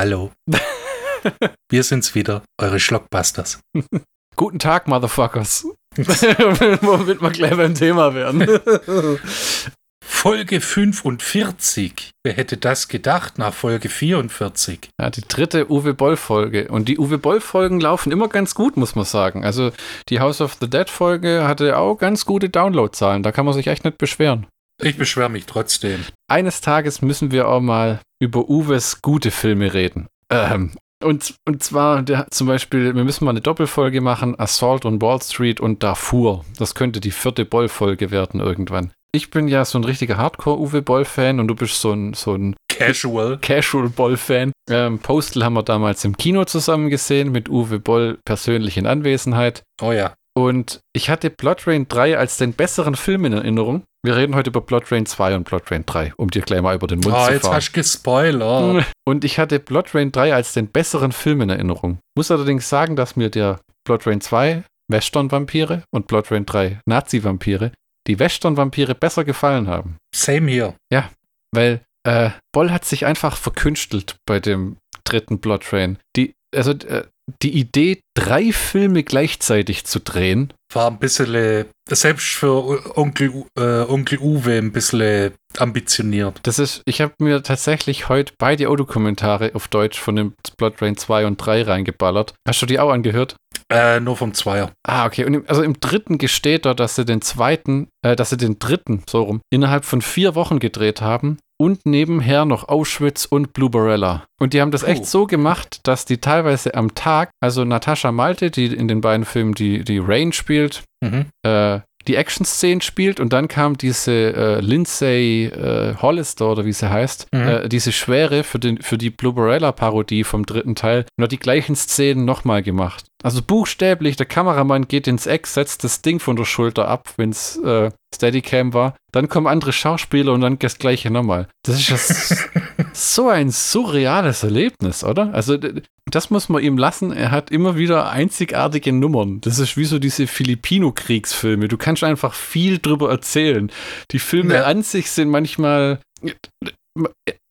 Hallo. Wir sind's wieder, eure Schlockbusters. Guten Tag, Motherfuckers. Womit wir gleich beim Thema werden. Folge 45. Wer hätte das gedacht nach Folge 44? Ja, die dritte Uwe Boll-Folge. Und die Uwe Boll-Folgen laufen immer ganz gut, muss man sagen. Also die House of the Dead-Folge hatte auch ganz gute Downloadzahlen. Da kann man sich echt nicht beschweren. Ich beschwere mich trotzdem. Eines Tages müssen wir auch mal über Uwes gute Filme reden. Ähm, und, und zwar der, zum Beispiel, wir müssen mal eine Doppelfolge machen, Assault on Wall Street und Darfur. Das könnte die vierte Boll-Folge werden irgendwann ich bin ja so ein richtiger Hardcore-Uwe Boll-Fan und du bist so ein, so ein Casual. Casual-Boll-Fan. Ähm, Postal haben wir damals im Kino zusammen gesehen mit Uwe Boll persönlich in Anwesenheit. Oh ja. Und ich hatte Blood Rain 3 als den besseren Film in Erinnerung. Wir reden heute über Blood Rain 2 und Blood Rain 3, um dir gleich mal über den Mund oh, zu fahren. jetzt hast du gespoilert. Und ich hatte Blood Rain 3 als den besseren Film in Erinnerung. Muss allerdings sagen, dass mir der Blood Rain 2 Western-Vampire und Blood Rain 3 Nazi-Vampire die Western-Vampire besser gefallen haben. Same hier. Ja, weil äh, Boll hat sich einfach verkünstelt bei dem dritten Blood Train. Die, also äh, die Idee, drei Filme gleichzeitig zu drehen. War ein bisschen, äh, selbst für Onkel, äh, Onkel Uwe, ein bisschen ambitioniert. Das ist, ich habe mir tatsächlich heute beide Audiokommentare auf Deutsch von dem Blood Rain 2 und 3 reingeballert. Hast du die auch angehört? Äh, nur vom Zweier. Ah, okay. Und im, also im dritten gesteht er, dass sie den zweiten, äh, dass sie den dritten, so rum, innerhalb von vier Wochen gedreht haben und nebenher noch Auschwitz und Blue Barella. Und die haben das oh. echt so gemacht, dass die teilweise am Tag, also Natascha Malte, die in den beiden Filmen die, die Rain spielt, mhm. äh, die Action-Szenen spielt und dann kam diese äh, Lindsay äh, Hollister oder wie sie heißt, mhm. äh, diese Schwere für, den, für die Blue Barella-Parodie vom dritten Teil, noch die gleichen Szenen nochmal gemacht. Also buchstäblich, der Kameramann geht ins Eck, setzt das Ding von der Schulter ab, wenn es äh, Steadicam war. Dann kommen andere Schauspieler und dann das gleiche nochmal. Das ist ja so ein surreales Erlebnis, oder? Also das muss man ihm lassen. Er hat immer wieder einzigartige Nummern. Das ist wie so diese Filipino-Kriegsfilme. Du kannst einfach viel drüber erzählen. Die Filme ja. an sich sind manchmal.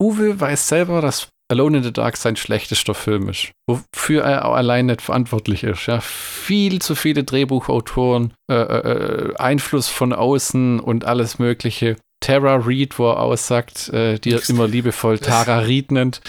Uwe weiß selber, dass Alone in the Dark sein schlechtester Film ist, wofür er allein nicht verantwortlich ist. Ja, viel zu viele Drehbuchautoren, äh, äh, äh Einfluss von außen und alles Mögliche. Tara Reid, wo er aussagt, äh, die er immer liebevoll Tara Reid nennt.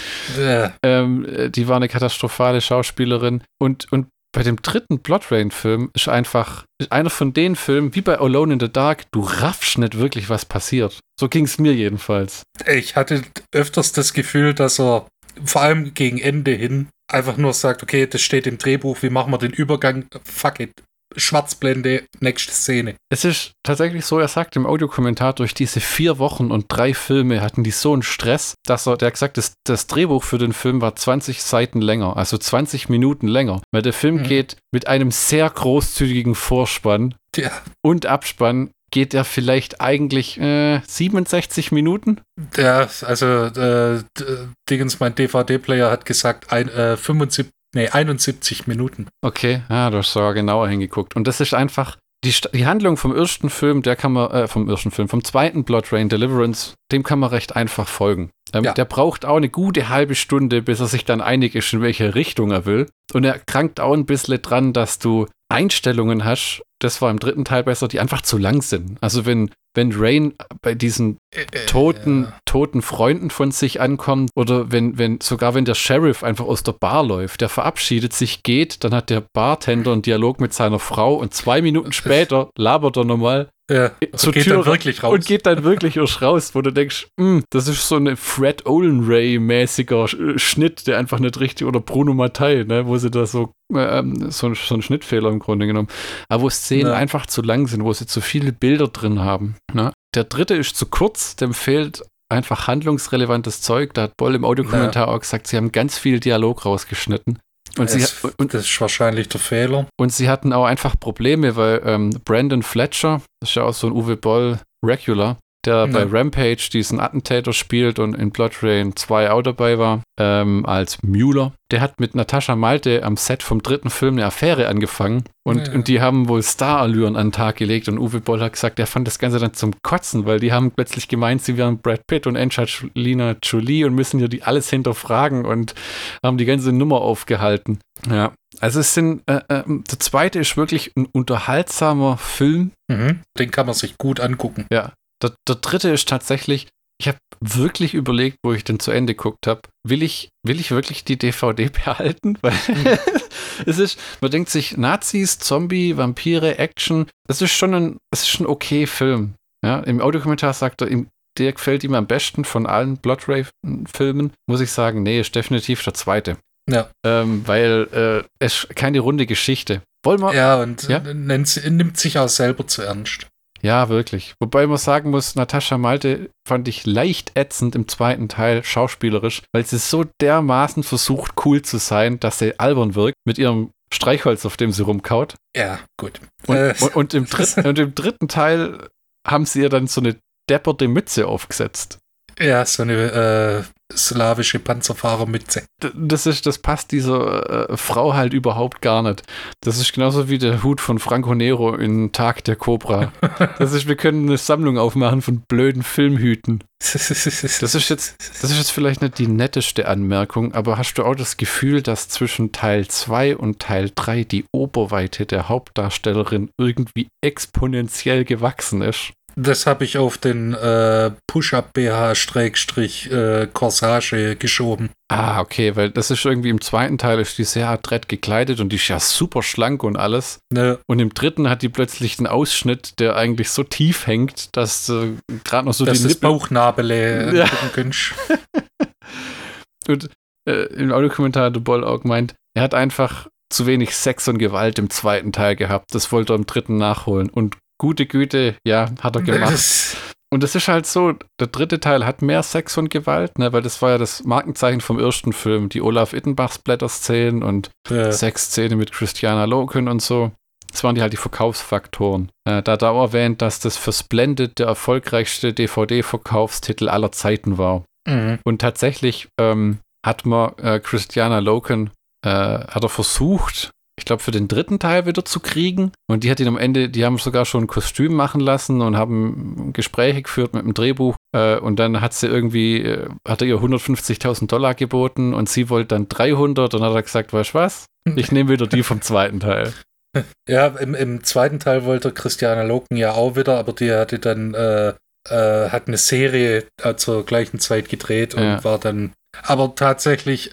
Ähm, äh, die war eine katastrophale Schauspielerin. Und, und bei dem dritten Blood Rain-Film ist einfach ist einer von den Filmen, wie bei Alone in the Dark, du raffst nicht wirklich, was passiert. So ging es mir jedenfalls. Ich hatte öfters das Gefühl, dass er vor allem gegen Ende hin einfach nur sagt, okay, das steht im Drehbuch, wie machen wir den Übergang? Fuck it. Schwarzblende, nächste Szene. Es ist tatsächlich so, er sagt im Audiokommentar, durch diese vier Wochen und drei Filme hatten die so einen Stress, dass er, der hat gesagt, das, das Drehbuch für den Film war 20 Seiten länger, also 20 Minuten länger, weil der Film mhm. geht mit einem sehr großzügigen Vorspann ja. und Abspann geht er vielleicht eigentlich äh, 67 Minuten? Ja, also äh, Dingens, mein DVD-Player hat gesagt, ein, äh, 75, Nee, 71 Minuten. Okay, ja, du hast sogar genauer hingeguckt. Und das ist einfach, die, die Handlung vom ersten Film, der kann man, äh, vom ersten Film, vom zweiten Blood Rain Deliverance, dem kann man recht einfach folgen. Ähm, ja. Der braucht auch eine gute halbe Stunde, bis er sich dann einig ist, in welche Richtung er will. Und er krankt auch ein bisschen dran, dass du Einstellungen hast, das war im dritten Teil besser, die einfach zu lang sind. Also wenn, wenn Rain bei diesen äh, äh, toten, ja. toten Freunden von sich ankommt oder wenn, wenn, sogar wenn der Sheriff einfach aus der Bar läuft, der verabschiedet sich, geht, dann hat der Bartender einen Dialog mit seiner Frau und zwei Minuten später labert er nochmal ja, zur geht Tür dann wirklich raus. Und geht dann wirklich erst raus, wo du denkst, mm, das ist so ein Fred Olen Ray-mäßiger Schnitt, der einfach nicht richtig, oder Bruno Mattei, ne, wo sie da so, ähm, so, so einen Schnittfehler im Grunde genommen, aber wo Szenen ja. einfach zu lang sind, wo sie zu viele Bilder drin haben. Ne? Der dritte ist zu kurz, dem fehlt einfach handlungsrelevantes Zeug. Da hat Boll im Audiokommentar ja. auch gesagt, sie haben ganz viel Dialog rausgeschnitten. Und, sie, und das ist wahrscheinlich der Fehler. Und sie hatten auch einfach Probleme, weil ähm, Brandon Fletcher, das ist ja auch so ein Uwe Boll Regular, der ja. bei Rampage diesen Attentäter spielt und in Blood Rain 2 auch dabei war, ähm, als Müller. Der hat mit Natascha Malte am Set vom dritten Film eine Affäre angefangen und, Ja. und die haben wohl Starallüren an den Tag gelegt und Uwe Boll hat gesagt, er fand das Ganze dann zum Kotzen, weil die haben plötzlich gemeint, sie wären Brad Pitt und Angelina Jolie und müssen ja die alles hinterfragen und haben die ganze Nummer aufgehalten. Ja, also es sind, äh, äh, der zweite ist wirklich ein unterhaltsamer Film, Mhm. Den kann man sich gut angucken. ja. Der, der dritte ist tatsächlich, ich habe wirklich überlegt, wo ich den zu Ende geguckt habe, will ich, will ich wirklich die DVD behalten? Weil es ist, man denkt sich, Nazis, Zombie, Vampire, Action, das ist schon ein, das ist schon okay Film. Ja, im Audiokommentar sagt er, ihm, der gefällt ihm am besten von allen Bloodrave-Filmen, muss ich sagen, nee, ist definitiv der zweite. Ja. Ähm, weil äh, es ist keine runde Geschichte. Wollen wir? Ja, und Ja? Nimmt sich auch selber zu ernst. Ja, wirklich. Wobei man sagen muss, Natascha Malte fand ich leicht ätzend im zweiten Teil schauspielerisch, weil sie so dermaßen versucht, cool zu sein, dass sie albern wirkt mit ihrem Streichholz, auf dem sie rumkaut. Ja, gut. Und, Äh, und, und, im dritten, und im dritten Teil haben sie ihr dann so eine depperte Mütze aufgesetzt. ja, so eine äh, slawische Panzerfahrermütze. D- Das, ist, das passt dieser äh, Frau halt überhaupt gar nicht. Das ist genauso wie der Hut von Franco Nero in Tag der Cobra. Das ist, wir können eine Sammlung aufmachen von blöden Filmhüten. Das ist jetzt, das ist jetzt vielleicht nicht die netteste Anmerkung, aber hast du auch das Gefühl, dass zwischen Teil 2 und Teil 3 die Oberweite der Hauptdarstellerin irgendwie exponentiell gewachsen ist? Das habe ich auf den äh, Push-Up-BH-Corsage geschoben. Ah, okay, weil das ist irgendwie im zweiten Teil ist die sehr adrett gekleidet und die ist ja super schlank und alles. Ne, Und im dritten hat die plötzlich einen Ausschnitt, der eigentlich so tief hängt, dass äh, gerade noch so dass die das Nippel Bauchnabele Ja. angucken könntest. Und äh, im Audiokommentar der Boll auch gemeint, er hat einfach zu wenig Sex und Gewalt im zweiten Teil gehabt. Das wollte er im dritten nachholen. Und gute Güte, ja, hat er gemacht. Und es ist halt so, der dritte Teil hat mehr Sex und Gewalt, ne, weil das war ja das Markenzeichen vom ersten Film, die Olaf Ittenbachs Blätterszenen und äh, Sexszene mit Christiana Loken und so. Das waren die halt die Verkaufsfaktoren. Äh, da auch erwähnt, dass das für Splendid der erfolgreichste DVD-Verkaufstitel aller Zeiten war. mhm. Und tatsächlich ähm, hat man äh, Christiana Loken, äh, hat er versucht, ich glaube, für den dritten Teil wieder zu kriegen. Und die hat ihn am Ende, die haben sogar schon ein Kostüm machen lassen und haben Gespräche geführt mit dem Drehbuch. Äh, und dann hat sie irgendwie, äh, hat er ihr 150.000 Dollar geboten und sie wollte dann 300 und dann hat er gesagt, weißt du was? Ich nehme wieder die vom zweiten Teil. Ja, im, im zweiten Teil wollte Christiane Loken ja auch wieder, aber die hatte dann äh, äh, hat eine Serie äh, zur gleichen Zeit gedreht und Ja. war dann. Aber tatsächlich,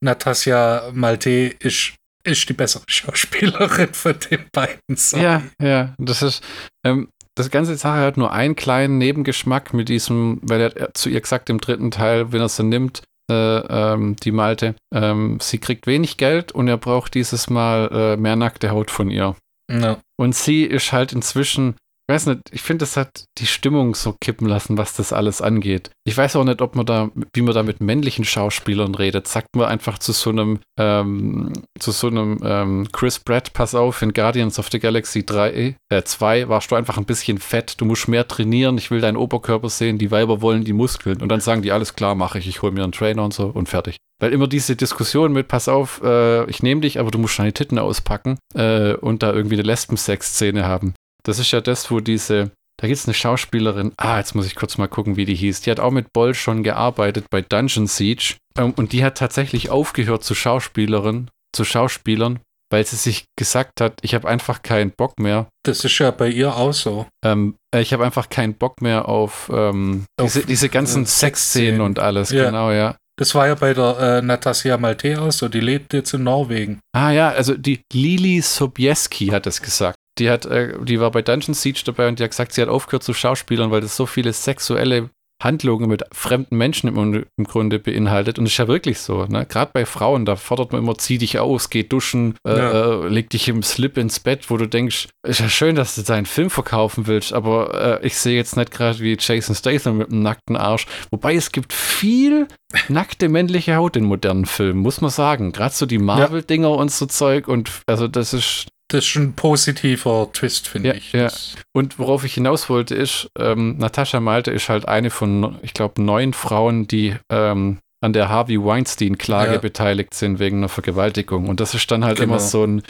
Natasja Malte ist, ist die bessere Schauspielerin von den beiden. sorry. Ja, ja, das ist, ähm, das ganze Sache hat nur einen kleinen Nebengeschmack mit diesem, weil er zu ihr gesagt im dritten Teil, wenn er sie nimmt, äh, ähm, die Malte, ähm, sie kriegt wenig Geld und er braucht dieses Mal äh, mehr nackte Haut von ihr. Ja. Und sie ist halt inzwischen, ich weiß nicht, ich finde, das hat die Stimmung so kippen lassen, was das alles angeht. Ich weiß auch nicht, ob man da, wie man da mit männlichen Schauspielern redet. Sagt man einfach zu so einem, ähm, zu so einem ähm, Chris Pratt, pass auf, in Guardians of the Galaxy 3, äh, 2 warst du einfach ein bisschen fett, du musst mehr trainieren, ich will deinen Oberkörper sehen, die Weiber wollen die Muskeln. Und dann sagen die, alles klar, mache ich, ich hole mir einen Trainer und so und fertig. Weil immer diese Diskussion mit, pass auf, äh, ich nehme dich, aber du musst deine Titten auspacken äh, und da irgendwie eine Lesben-Sex-Szene haben. Das ist ja das, wo diese, da gibt es eine Schauspielerin, ah, jetzt muss ich kurz mal gucken, wie die hieß. Die hat auch mit Boll schon gearbeitet bei Dungeon Siege ähm, und die hat tatsächlich aufgehört zu Schauspielerin, zu Schauspielern, weil sie sich gesagt hat, ich habe einfach keinen Bock mehr. Das ist ja bei ihr auch so. Ähm, äh, ich habe einfach keinen Bock mehr auf, ähm, Auf, diese, diese ganzen äh, Sexszenen und alles, Ja. genau, ja. Das war ja bei der äh, Natasja Malte auch so. Die lebt jetzt in Norwegen. Ah ja, also die Lili Sobieski hat es gesagt. Die hat, äh, die war bei Dungeon Siege dabei und die hat gesagt, sie hat aufgehört zu Schauspielern, weil das so viele sexuelle Handlungen mit fremden Menschen im, im Grunde beinhaltet. Und das ist ja wirklich so, ne? Gerade bei Frauen, da fordert man immer, zieh dich aus, geh duschen, äh, Ja. äh, leg dich im Slip ins Bett, wo du denkst, ist ja schön, dass du deinen Film verkaufen willst, aber äh, ich sehe jetzt nicht gerade wie Jason Statham mit einem nackten Arsch. Wobei es gibt viel nackte männliche Haut in modernen Filmen, muss man sagen. Gerade so die Marvel-Dinger und so Zeug und also das ist Das ist ein positiver Twist, finde Ja, ich. ja. Und worauf ich hinaus wollte, ist, ähm, Natascha Malte ist halt eine von, ich glaube, neun Frauen, die ähm, an der Harvey Weinstein-Klage Ja. beteiligt sind wegen einer Vergewaltigung. Und das ist dann halt Genau. immer so ein,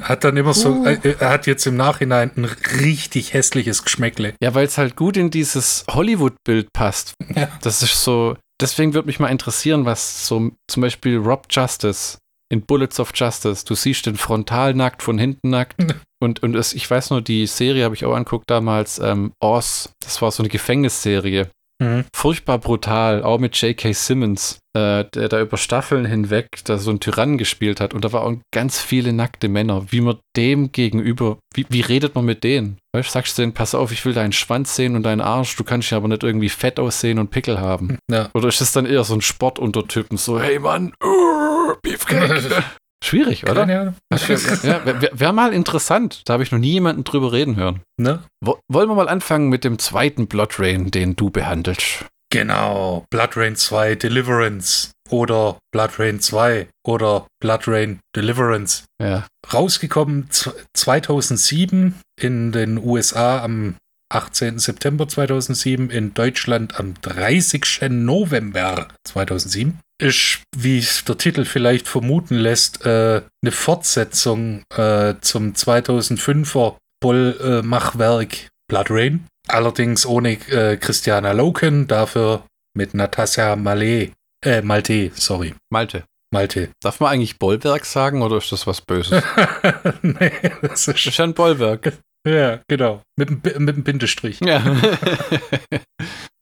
Hat dann immer so, Uh. äh, er hat jetzt im Nachhinein ein richtig hässliches Geschmäckle. ja, weil es halt gut in dieses Hollywood-Bild passt. Ja. Das ist so, deswegen würde mich mal interessieren, was so zum Beispiel Rob Justice in Bullets of Justice, du siehst den frontal nackt, von hinten nackt. Mhm. Und, und es, ich weiß nur, die Serie habe ich auch angeguckt damals, ähm, Oz, das war so eine Gefängnisserie. Mhm. Furchtbar brutal, auch mit J.K. Simmons, äh, der da über Staffeln hinweg da so einen Tyrannen gespielt hat. Und da waren auch ganz viele nackte Männer. Wie man dem gegenüber, wie, wie redet man mit denen? Weißt sagst du denen, pass auf, ich will deinen Schwanz sehen und deinen Arsch, du kannst ja aber nicht irgendwie fett aussehen und Pickel haben. Ja. Oder ist das dann eher so ein Sportuntertypen, so, hey Mann, uh, Beefcake. Schwierig, oder? Keine Ahnung. Ja, wäre wär, mal interessant. Da habe ich noch nie jemanden drüber reden hören. Ne? Wo, wollen wir mal anfangen mit dem zweiten Blood Rain, den du behandelst? Genau. Blood Rain 2 Deliverance oder Blood Rain 2 oder Blood Rain Deliverance. Ja. Rausgekommen z- 2007 in den USA am 18. September 2007, in Deutschland am 30. November 2007. Ist, wie es der Titel vielleicht vermuten lässt, äh, eine Fortsetzung äh, zum 2005er Boll-Machwerk Blood Rain. Allerdings ohne äh, Christiana Loken, dafür mit Natasja Malé. Äh, Malte, sorry. Malte. Malte. Darf man eigentlich Bollwerk sagen oder ist das was Böses? nee, das Das ist ist ja ein Bollwerk. Ja, genau. Mit, mit dem Bindestrich. Ja.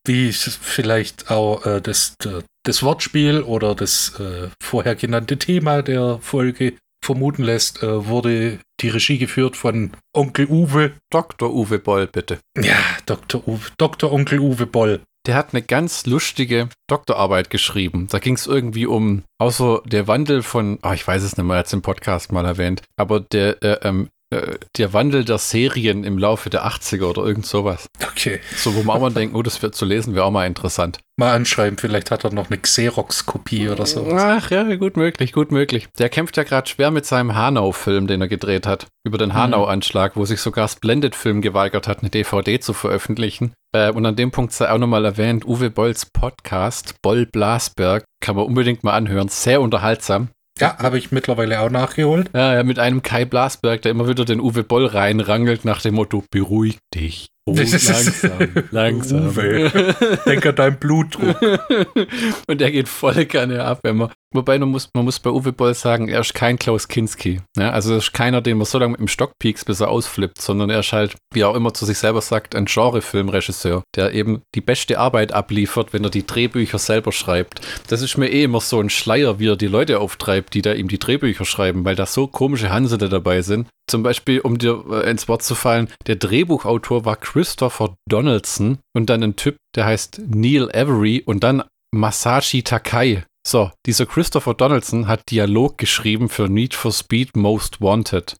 Wie vielleicht auch äh, das, das Wortspiel oder das äh, vorher genannte Thema der Folge vermuten lässt, äh, wurde die Regie geführt von Onkel Uwe. Dr. Uwe Boll, bitte. Ja, Dr. Uwe, Dr. Onkel Uwe Boll. Der hat eine ganz lustige Doktorarbeit geschrieben. Da ging es irgendwie um, außer der Wandel von, ah, ich weiß es nicht mehr, er hat es im Podcast mal erwähnt, aber der, äh, ähm, äh, der Wandel der Serien im Laufe der 80er oder irgend sowas. Okay. So, wo man auch mal denkt, oh, das wird zu lesen, wäre auch mal interessant. Mal anschreiben, vielleicht hat er noch eine Xerox-Kopie oder so. Ach ja, gut möglich, gut möglich. Der kämpft ja gerade schwer mit seinem Hanau-Film, den er gedreht hat. Über den Hanau-Anschlag, wo sich sogar Splendid Film geweigert hat, eine DVD zu veröffentlichen. Äh, und an dem Punkt sei auch nochmal erwähnt, Uwe Bolls Podcast, Boll Blasberg, kann man unbedingt mal anhören. Sehr unterhaltsam. Ja, habe ich mittlerweile auch nachgeholt. Ja, ja, mit einem Kai Blasberg, der immer wieder den Uwe Boll reinrangelt nach dem Motto, beruhig dich. Oh, langsam, langsam. Uwe. Denk an deinen Blutdruck. und er geht voll gerne ab, wenn man. Wobei man muss, man muss bei Uwe Boll sagen, er ist kein Klaus Kinski. Ja, also er ist keiner, den man so lange mit dem Stock piekst, bis er ausflippt, sondern er ist halt, wie er auch immer zu sich selber sagt, ein Genrefilmregisseur, der eben die beste Arbeit abliefert, wenn er die Drehbücher selber schreibt. Das ist mir eh immer so ein Schleier, wie er die Leute auftreibt, die da ihm die Drehbücher schreiben, weil da so komische Hansele dabei sind. Zum Beispiel, um dir äh, ins Wort zu fallen, der Drehbuchautor war Christopher Donaldson und dann ein Typ, der heißt Neil Avery und dann Masashi Takai. So, dieser Christopher Donaldson hat Dialog geschrieben für Need for Speed Most Wanted.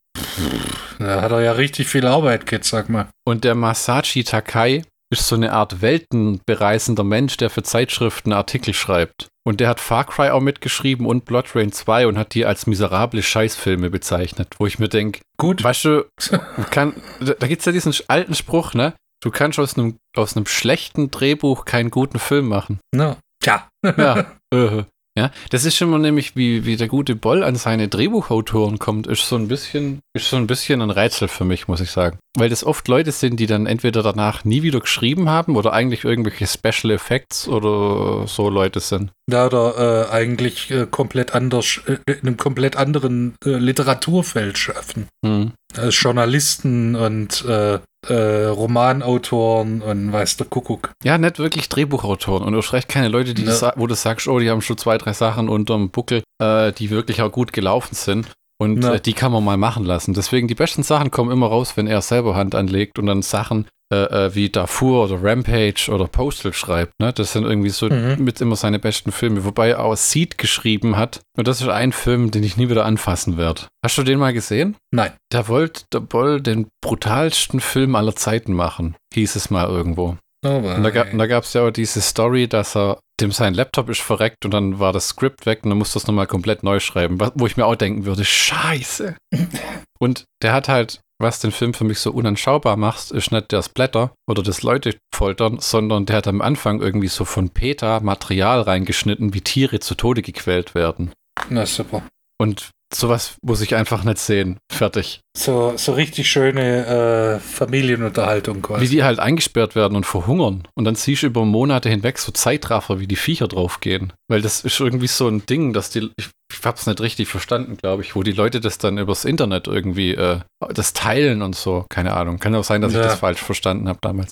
Da hat er ja richtig viel Arbeit, Kid, sag mal. Und der Masashi Takai ist so eine Art weltenbereisender Mensch, der für Zeitschriften Artikel schreibt. Und der hat Far Cry auch mitgeschrieben und Blood Rain 2 und hat die als miserable Scheißfilme bezeichnet, wo ich mir denke, Gut. weißt du, kann, da, gibt es ja diesen alten Spruch, ne? Du kannst aus einem, aus einem schlechten Drehbuch keinen guten Film machen. Na, tja. Ja. äh, ja, das ist schon mal nämlich, wie, wie der gute Boll an seine Drehbuchautoren kommt, ist so ein bisschen, ist so ein bisschen ein Rätsel für mich, muss ich sagen. Weil das oft Leute sind, die dann entweder danach nie wieder geschrieben haben oder eigentlich irgendwelche Special Effects oder so Leute sind. Da er äh, eigentlich äh, komplett anders, äh, in einem komplett anderen äh, Literaturfeld schaffen. Hm. Äh, Journalisten und äh, äh, Romanautoren und weiß der Kuckuck. Ja, nicht wirklich Drehbuchautoren und erst recht keine Leute, die Ja. sa- wo du sagst, oh, die haben schon zwei, drei Sachen unterm Buckel, äh, die wirklich auch gut gelaufen sind. Und Ja. äh, die kann man mal machen lassen. Deswegen, die besten Sachen kommen immer raus, wenn er selber Hand anlegt und dann Sachen äh, äh, wie Darfur oder Rampage oder Postal schreibt. Ne? Das sind irgendwie so Mhm. mit immer seine besten Filme. Wobei er auch Seed geschrieben hat. Und das ist ein Film, den ich nie wieder anfassen werde. Hast du den mal gesehen? Nein. Da wollte der Boll den brutalsten Film aller Zeiten machen, hieß es mal irgendwo. Aber, Und da, da gab es ja auch diese Story, dass er, dem sein Laptop ist verreckt und dann war das Skript weg und dann musste er es nochmal komplett neu schreiben, wo ich mir auch denken würde, scheiße. und der hat halt was den Film für mich so unanschaubar macht, ist nicht das Blätter oder das Leute foltern, sondern der hat am Anfang irgendwie so von Peter Material reingeschnitten, wie Tiere zu Tode gequält werden. Na super. Und sowas muss ich einfach nicht sehen. Fertig. So, so richtig schöne äh, Familienunterhaltung quasi. Wie die halt eingesperrt werden und verhungern. Und dann siehst du über Monate hinweg so Zeitraffer, wie die Viecher draufgehen. Weil das ist irgendwie so ein Ding, dass die, ich, ich hab's nicht richtig verstanden, glaube ich, wo die Leute das dann übers Internet irgendwie, äh, das teilen und so. Keine Ahnung. Kann auch sein, dass ja. ich das falsch verstanden habe damals.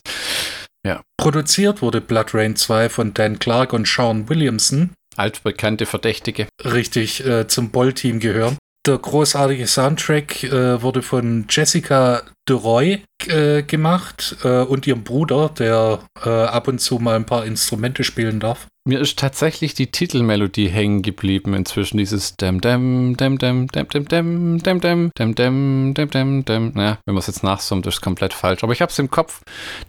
Ja. Produziert wurde Blood Rain 2 von Dan Clark und Sean Williamson. Altbekannte Verdächtige. Richtig, äh, zum Boll-Team gehören. Der großartige Soundtrack äh, wurde von Jessica DeRoy äh, gemacht äh, und ihrem Bruder, der äh, ab und zu mal ein paar Instrumente spielen darf. Mir ist tatsächlich die Titelmelodie hängen geblieben inzwischen. Dieses Dem Dem Dem Dem Dem Dem Dem Dem Dem Dem Dem Dem Dem Dem. Naja, wenn man es jetzt nachsummt, ist es komplett falsch. Aber ich habe es im Kopf.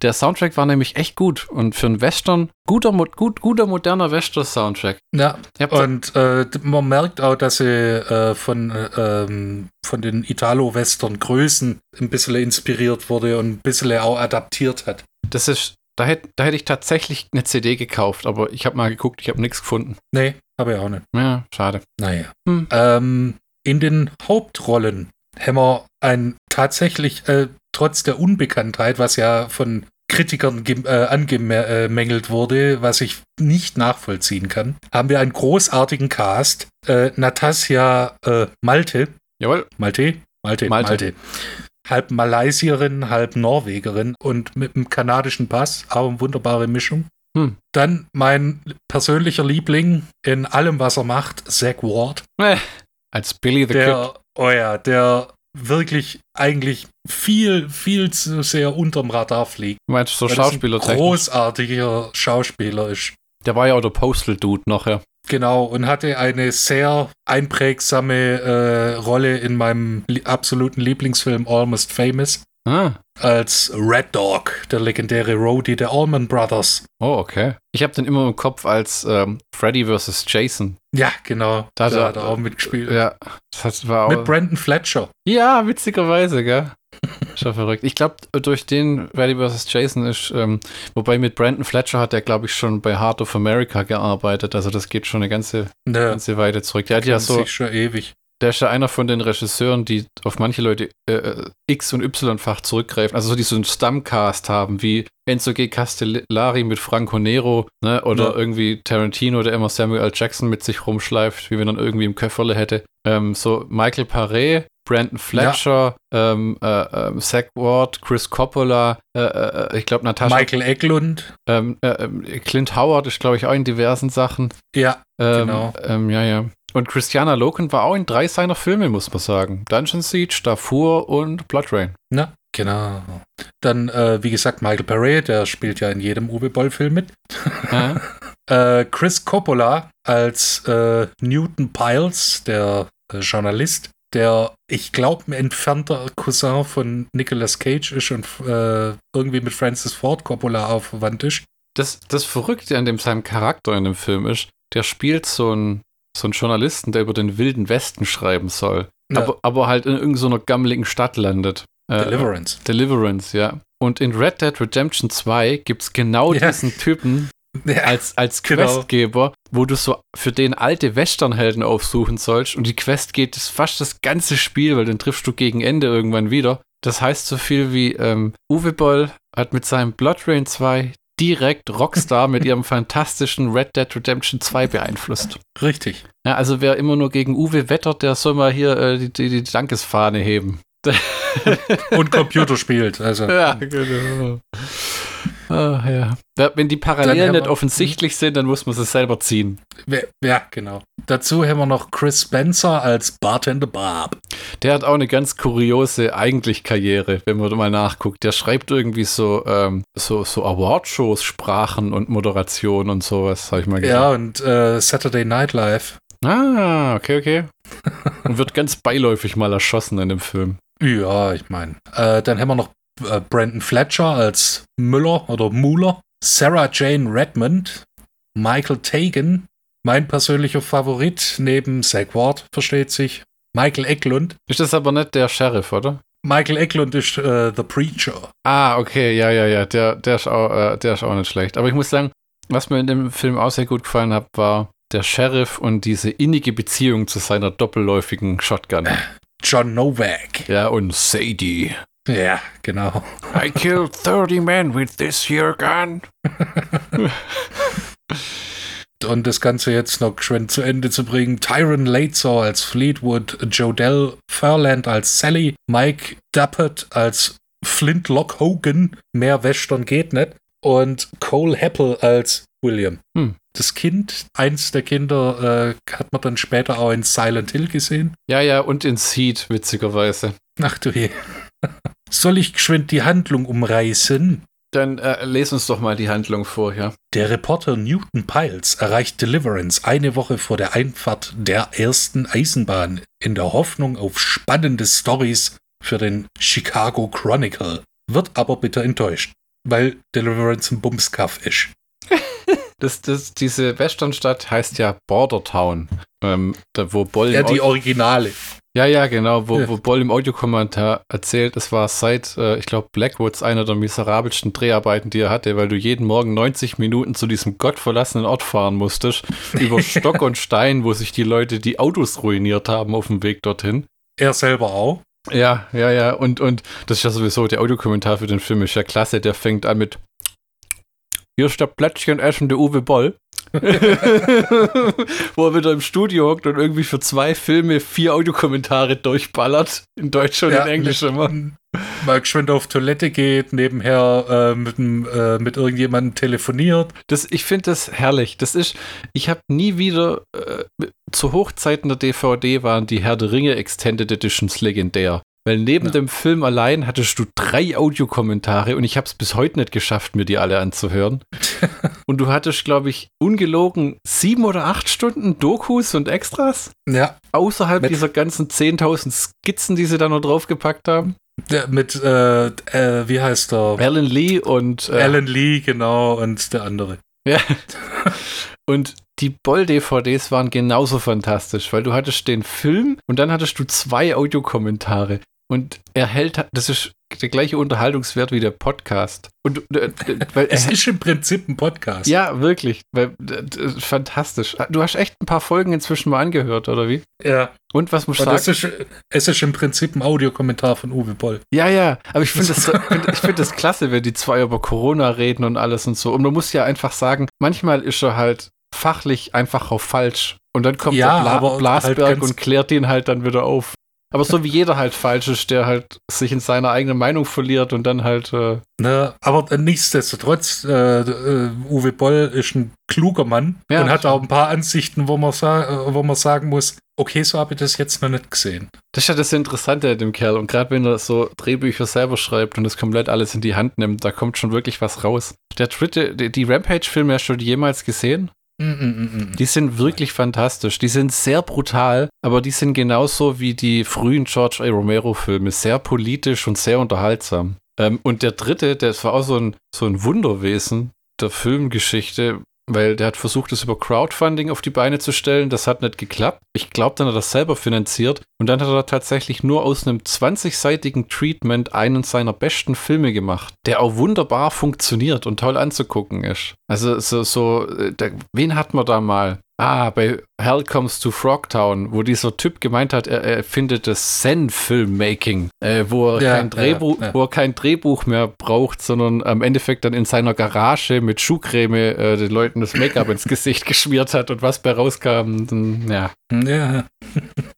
Der Soundtrack war nämlich echt gut und für einen Western guter, gut, guter moderner Western-Soundtrack. Ja. Und äh, man merkt auch, dass sie äh, von ähm, von den Italo-Western-Größen ein bisschen inspiriert wurde und ein bisschen auch adaptiert hat. Das ist da hätte da hätt ich tatsächlich eine CD gekauft, aber ich habe mal geguckt, ich habe nichts gefunden. Nee, habe ich auch nicht. Ja, schade. Naja. Hm. Ähm, in den Hauptrollen haben wir ein tatsächlich, äh, trotz der Unbekanntheit, was ja von Kritikern äh, angemängelt wurde, was ich nicht nachvollziehen kann, haben wir einen großartigen Cast. Äh, Natasja äh, Malte. Jawohl. Malte? Malte. Malte. Malte halb Malaysierin, halb Norwegerin und mit einem kanadischen Pass, aber eine wunderbare Mischung. Hm. Dann mein persönlicher Liebling in allem, was er macht, Zach Ward. Äh, als Billy the der, Kid. Oh ja, der wirklich eigentlich viel, viel zu sehr unterm Radar fliegt. Du meinst so Schauspieler? Großartiger Schauspieler ist. Der war ja auch der Postal Dude nachher. Genau, und hatte eine sehr einprägsame äh, Rolle in meinem li absoluten Lieblingsfilm Almost Famous. Ah. Als Red Dog, der legendäre Roadie der Allman Brothers. Oh, okay. Ich habe den immer im Kopf als ähm, Freddy vs. Jason. Ja, genau. Da, da hat er auch mitgespielt. Ja, das war auch. Mit Brandon Fletcher. Ja, witzigerweise, gell? Schon verrückt. Ich glaube, durch den Freddy vs. Jason ist, ähm, wobei mit Brandon Fletcher hat er, glaube ich, schon bei Heart of America gearbeitet. Also das geht schon eine ganze, ja. ganze Weile zurück. Der hat ja so. schon ewig. Der ist ja einer von den Regisseuren, die auf manche Leute äh, X- und Y-fach zurückgreifen. Also so die so einen Stammcast haben, wie Enzo G. Castellari mit Franco Nero, ne? Oder ja. irgendwie Tarantino, der immer Samuel L. Jackson mit sich rumschleift, wie wenn er irgendwie im Köfferle hätte. Ähm, so Michael Paré, Brandon Fletcher, ja. ähm, äh, äh, Zach Ward, Chris Coppola, äh, äh ich glaube Natascha. Michael Eklund. Ähm, äh, ähm, Clint Howard ist, glaube ich, auch in diversen Sachen. Ja, ähm, genau. Ähm, ja, ja. Und Christiana Loken war auch in drei seiner Filme, muss man sagen. Dungeon Siege, Darfur und Blood Rain. Na, genau. Dann, äh, wie gesagt, Michael Paré, der spielt ja in jedem Uwe Boll-Film mit. Ja. Chris Coppola als Newton Piles, der Journalist der, ich glaube, ein entfernter Cousin von Nicolas Cage ist und äh, irgendwie mit Francis Ford Coppola auch verwandt ist. Das, das Verrückte an dem seinem Charakter in dem Film ist, der spielt so einen, so einen Journalisten, der über den wilden Westen schreiben soll. Ja. Aber, aber halt in irgendeiner gammeligen Stadt landet. Äh, Deliverance. Deliverance, ja. Und in Red Dead Redemption 2 gibt es genau ja. diesen Typen, ja, als, als genau. Questgeber, wo du so für den alte Westernhelden aufsuchen sollst und die Quest geht fast das ganze Spiel, weil den triffst du gegen Ende irgendwann wieder. Das heißt so viel wie ähm, Uwe Boll hat mit seinem Blood Rain 2 direkt Rockstar mit ihrem fantastischen Red Dead Redemption 2 beeinflusst. Richtig. Ja, also wer immer nur gegen Uwe wettert, der soll mal hier äh, die, die, die Dankesfahne heben. und Computer spielt. Also. Ja, genau. Oh, ja. Wenn die Parallelen nicht offensichtlich sind, dann muss man sie selber ziehen. Ja, genau. Dazu haben wir noch Chris Spencer als Bartender Bob. Der hat auch eine ganz kuriose eigentlich Karriere, wenn man mal nachguckt. Der schreibt irgendwie so, ähm, so, so Awardshows, Sprachen und Moderation und sowas, habe ich mal gesagt. Ja, und äh, Saturday Night Live. Ah, okay, okay. und wird ganz beiläufig mal erschossen in dem Film. Ja, ich meine. Äh, dann haben wir noch äh, Brandon Fletcher als Müller oder Muller, Sarah Jane Redmond, Michael Tagan, mein persönlicher Favorit neben Zach Ward, versteht sich, Michael Eklund. Ist das aber nicht der Sheriff, oder? Michael Eklund ist äh, The Preacher. Ah, okay, ja, ja, ja, der, der, ist auch, äh, der ist auch nicht schlecht. Aber ich muss sagen, was mir in dem Film auch sehr gut gefallen hat, war der Sheriff und diese innige Beziehung zu seiner doppelläufigen Shotgun. John Novak. Ja, und Sadie. Ja, genau. I killed 30 men with this here gun. und das Ganze jetzt noch schön zu Ende zu bringen. Tyron Latesaw als Fleetwood, Jodelle Furland als Sally, Mike Duppert als Flintlock Hogan, mehr Western geht nicht, und Cole Heppel als William. Hm. Das Kind, eins der Kinder, äh, hat man dann später auch in Silent Hill gesehen. Ja, ja, und in Seed, witzigerweise. Ach du je. Soll ich geschwind die Handlung umreißen? Dann äh, les uns doch mal die Handlung vorher. Der Reporter Newton Piles erreicht Deliverance eine Woche vor der Einfahrt der ersten Eisenbahn in der Hoffnung auf spannende Stories für den Chicago Chronicle, wird aber bitter enttäuscht, weil Deliverance ein Bumskaff ist. Das, das, diese Westernstadt heißt ja Bordertown, ähm, da, wo Boll. Ja, die Originale. Ja, ja, genau, wo, ja. wo Boll im Audiokommentar erzählt, es war seit, äh, ich glaube, Blackwoods einer der miserabelsten Dreharbeiten, die er hatte, weil du jeden Morgen 90 Minuten zu diesem gottverlassenen Ort fahren musstest, über Stock und Stein, wo sich die Leute die Autos ruiniert haben auf dem Weg dorthin. Er selber auch. Ja, ja, ja, und, und das ist ja sowieso, der Audiokommentar für den Film ist ja klasse, der fängt an mit Hier ist der Plätzchen essende Uwe Boll. Wo er wieder im Studio hockt und irgendwie für zwei Filme vier Audiokommentare durchballert. In Deutsch und ja, in Englisch immer. Mal geschwind auf Toilette geht, nebenher äh, mit, äh, mit irgendjemandem telefoniert. Das, ich finde das herrlich. Das ist, ich habe nie wieder, äh, zu Hochzeiten der DVD waren die Herr der Ringe Extended Editions legendär. Weil neben ja. dem Film allein hattest du drei Audiokommentare und ich habe es bis heute nicht geschafft, mir die alle anzuhören. und du hattest, glaube ich, ungelogen sieben oder acht Stunden Dokus und Extras. Ja. Außerhalb mit dieser ganzen 10.000 Skizzen, die sie da noch draufgepackt haben. Ja, mit, äh, äh, wie heißt er? Alan Lee und. Äh, Alan Lee, genau, und der andere. Ja. und die Boll-DVDs waren genauso fantastisch, weil du hattest den Film und dann hattest du zwei Audiokommentare. Und er hält, das ist der gleiche Unterhaltungswert wie der Podcast. Und äh, weil es ist im Prinzip ein Podcast. Ja, wirklich. Weil, fantastisch. Du hast echt ein paar Folgen inzwischen mal angehört, oder wie? Ja. Und was muss ich sagen? Ist, es ist im Prinzip ein Audiokommentar von Uwe Boll. Ja, ja. Aber ich finde das, find, find das klasse, wenn die zwei über Corona reden und alles und so. Und man muss ja einfach sagen, manchmal ist er halt fachlich einfach auch falsch. Und dann kommt ja, der Bla Blasberg halt und klärt ihn halt dann wieder auf. Aber so wie jeder halt falsch ist, der halt sich in seiner eigenen Meinung verliert und dann halt. Äh ne, aber nichtsdestotrotz, äh, äh, Uwe Boll ist ein kluger Mann ja, und hat auch ein paar Ansichten, wo man, wo man sagen muss, okay, so habe ich das jetzt noch nicht gesehen. Das ist ja das Interessante an dem Kerl. Und gerade wenn er so Drehbücher selber schreibt und das komplett alles in die Hand nimmt, da kommt schon wirklich was raus. Der dritte, die, die Rampage-Filme hast du die jemals gesehen? Mm, mm, mm, die sind wirklich fantastisch. Die sind sehr brutal, aber die sind genauso wie die frühen George A. Romero-Filme. Sehr politisch und sehr unterhaltsam. Ähm, und der dritte, das war auch so ein, so ein Wunderwesen der Filmgeschichte, weil der hat versucht, das über Crowdfunding auf die Beine zu stellen. Das hat nicht geklappt. Ich glaube, dann hat er das selber finanziert. Und dann hat er tatsächlich nur aus einem 20-seitigen Treatment einen seiner besten Filme gemacht, der auch wunderbar funktioniert und toll anzugucken ist. Also so, so äh, der, wen hat man da mal? Ah, bei Hell Comes to Frogtown, wo dieser Typ gemeint hat, er, er findet das Zen-Filmmaking, äh, wo, er ja, kein Drehbuch, ja, ja. wo er kein Drehbuch mehr braucht, sondern am Endeffekt dann in seiner Garage mit Schuhcreme äh, den Leuten das Make-up ins Gesicht geschmiert hat und was bei rauskam. Dann, ja. Ja.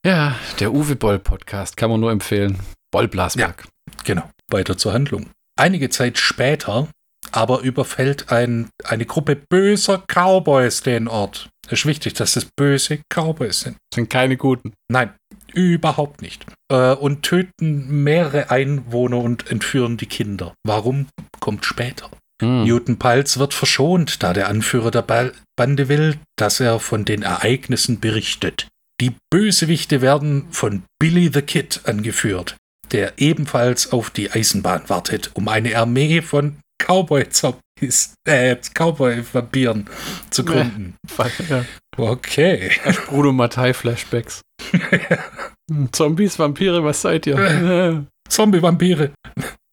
ja, der Uwe Boll Podcast kann man nur empfehlen. Boll Blasberg. genau. Weiter zur Handlung. Einige Zeit später aber überfällt ein, eine Gruppe böser Cowboys den Ort. Es ist wichtig, dass es böse Cowboys sind. Sind keine guten. Nein, überhaupt nicht. Äh, und töten mehrere Einwohner und entführen die Kinder. Warum? Kommt später. Hm. Newton Piles wird verschont, da der Anführer der ba Bande will, dass er von den Ereignissen berichtet. Die Bösewichte werden von Billy the Kid angeführt, der ebenfalls auf die Eisenbahn wartet, um eine Armee von Cowboy-Zombies, äh, Cowboy-Vampiren zu gründen. Ja. Okay. Bruno Mattei-Flashbacks. Zombies, Vampire, was seid ihr? Zombie-Vampire.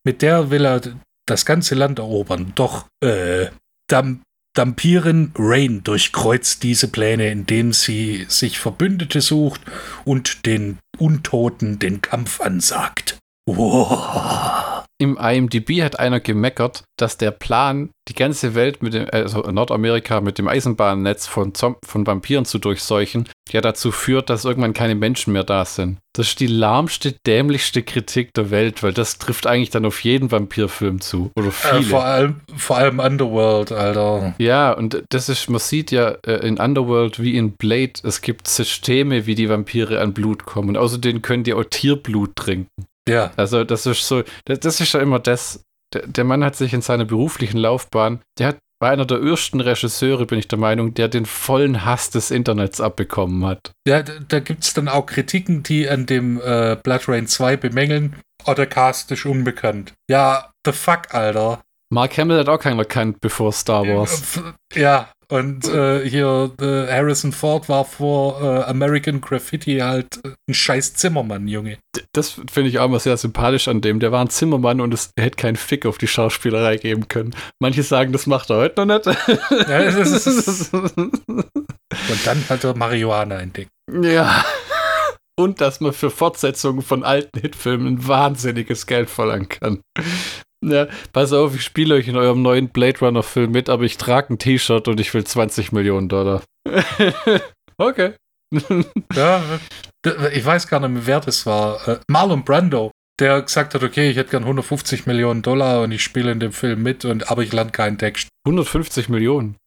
Mit der will er das ganze Land erobern. Doch äh, Dam Dampirin Rain durchkreuzt diese Pläne, indem sie sich Verbündete sucht und den Untoten den Kampf ansagt. Wow. Im IMDb hat einer gemeckert, dass der Plan, die ganze Welt mit dem, also Nordamerika mit dem Eisenbahnnetz von, Zom von Vampiren zu durchseuchen, ja dazu führt, dass irgendwann keine Menschen mehr da sind. Das ist die lahmste, dämlichste Kritik der Welt, weil das trifft eigentlich dann auf jeden Vampirfilm zu. Oder viele. Äh, vor, allem, vor allem Underworld, Alter. Ja, und das ist, man sieht ja äh, in Underworld wie in Blade, es gibt Systeme, wie die Vampire an Blut kommen. Und außerdem können die auch Tierblut trinken. Ja. Also, das ist so, das, das ist ja immer das. Der, der, Mann hat sich in seiner beruflichen Laufbahn, der hat, war einer der ersten Regisseure, bin ich der Meinung, der den vollen Hass des Internets abbekommen hat. Ja, da, da gibt es dann auch Kritiken, die an dem äh, Blood Rain 2 bemängeln. Oh, der Cast ist unbekannt. Ja, the fuck, Alter. Mark Hamill hat auch keiner kennt bevor Star Wars. Ja, und äh, hier äh, Harrison Ford war vor äh, American Graffiti halt ein scheiß Zimmermann, Junge. Das finde ich auch mal sehr sympathisch an dem. Der war ein Zimmermann und es hätte keinen Fick auf die Schauspielerei geben können. Manche sagen, das macht er heute noch nicht. Ja, ist, und dann hat er Marihuana entdeckt. Ja. Und dass man für Fortsetzungen von alten Hitfilmen ein wahnsinniges Geld verlangen kann. Ja, pass auf, ich spiele euch in eurem neuen Blade Runner Film mit, aber ich trage ein T-Shirt und ich will 20 Millionen Dollar. okay. ja, ich weiß gar nicht mehr, wer das war. Äh, Marlon Brando, der gesagt hat, okay, ich hätte gern 150 Millionen Dollar und ich spiele in dem Film mit, und, aber ich lerne keinen Text. 150 Millionen?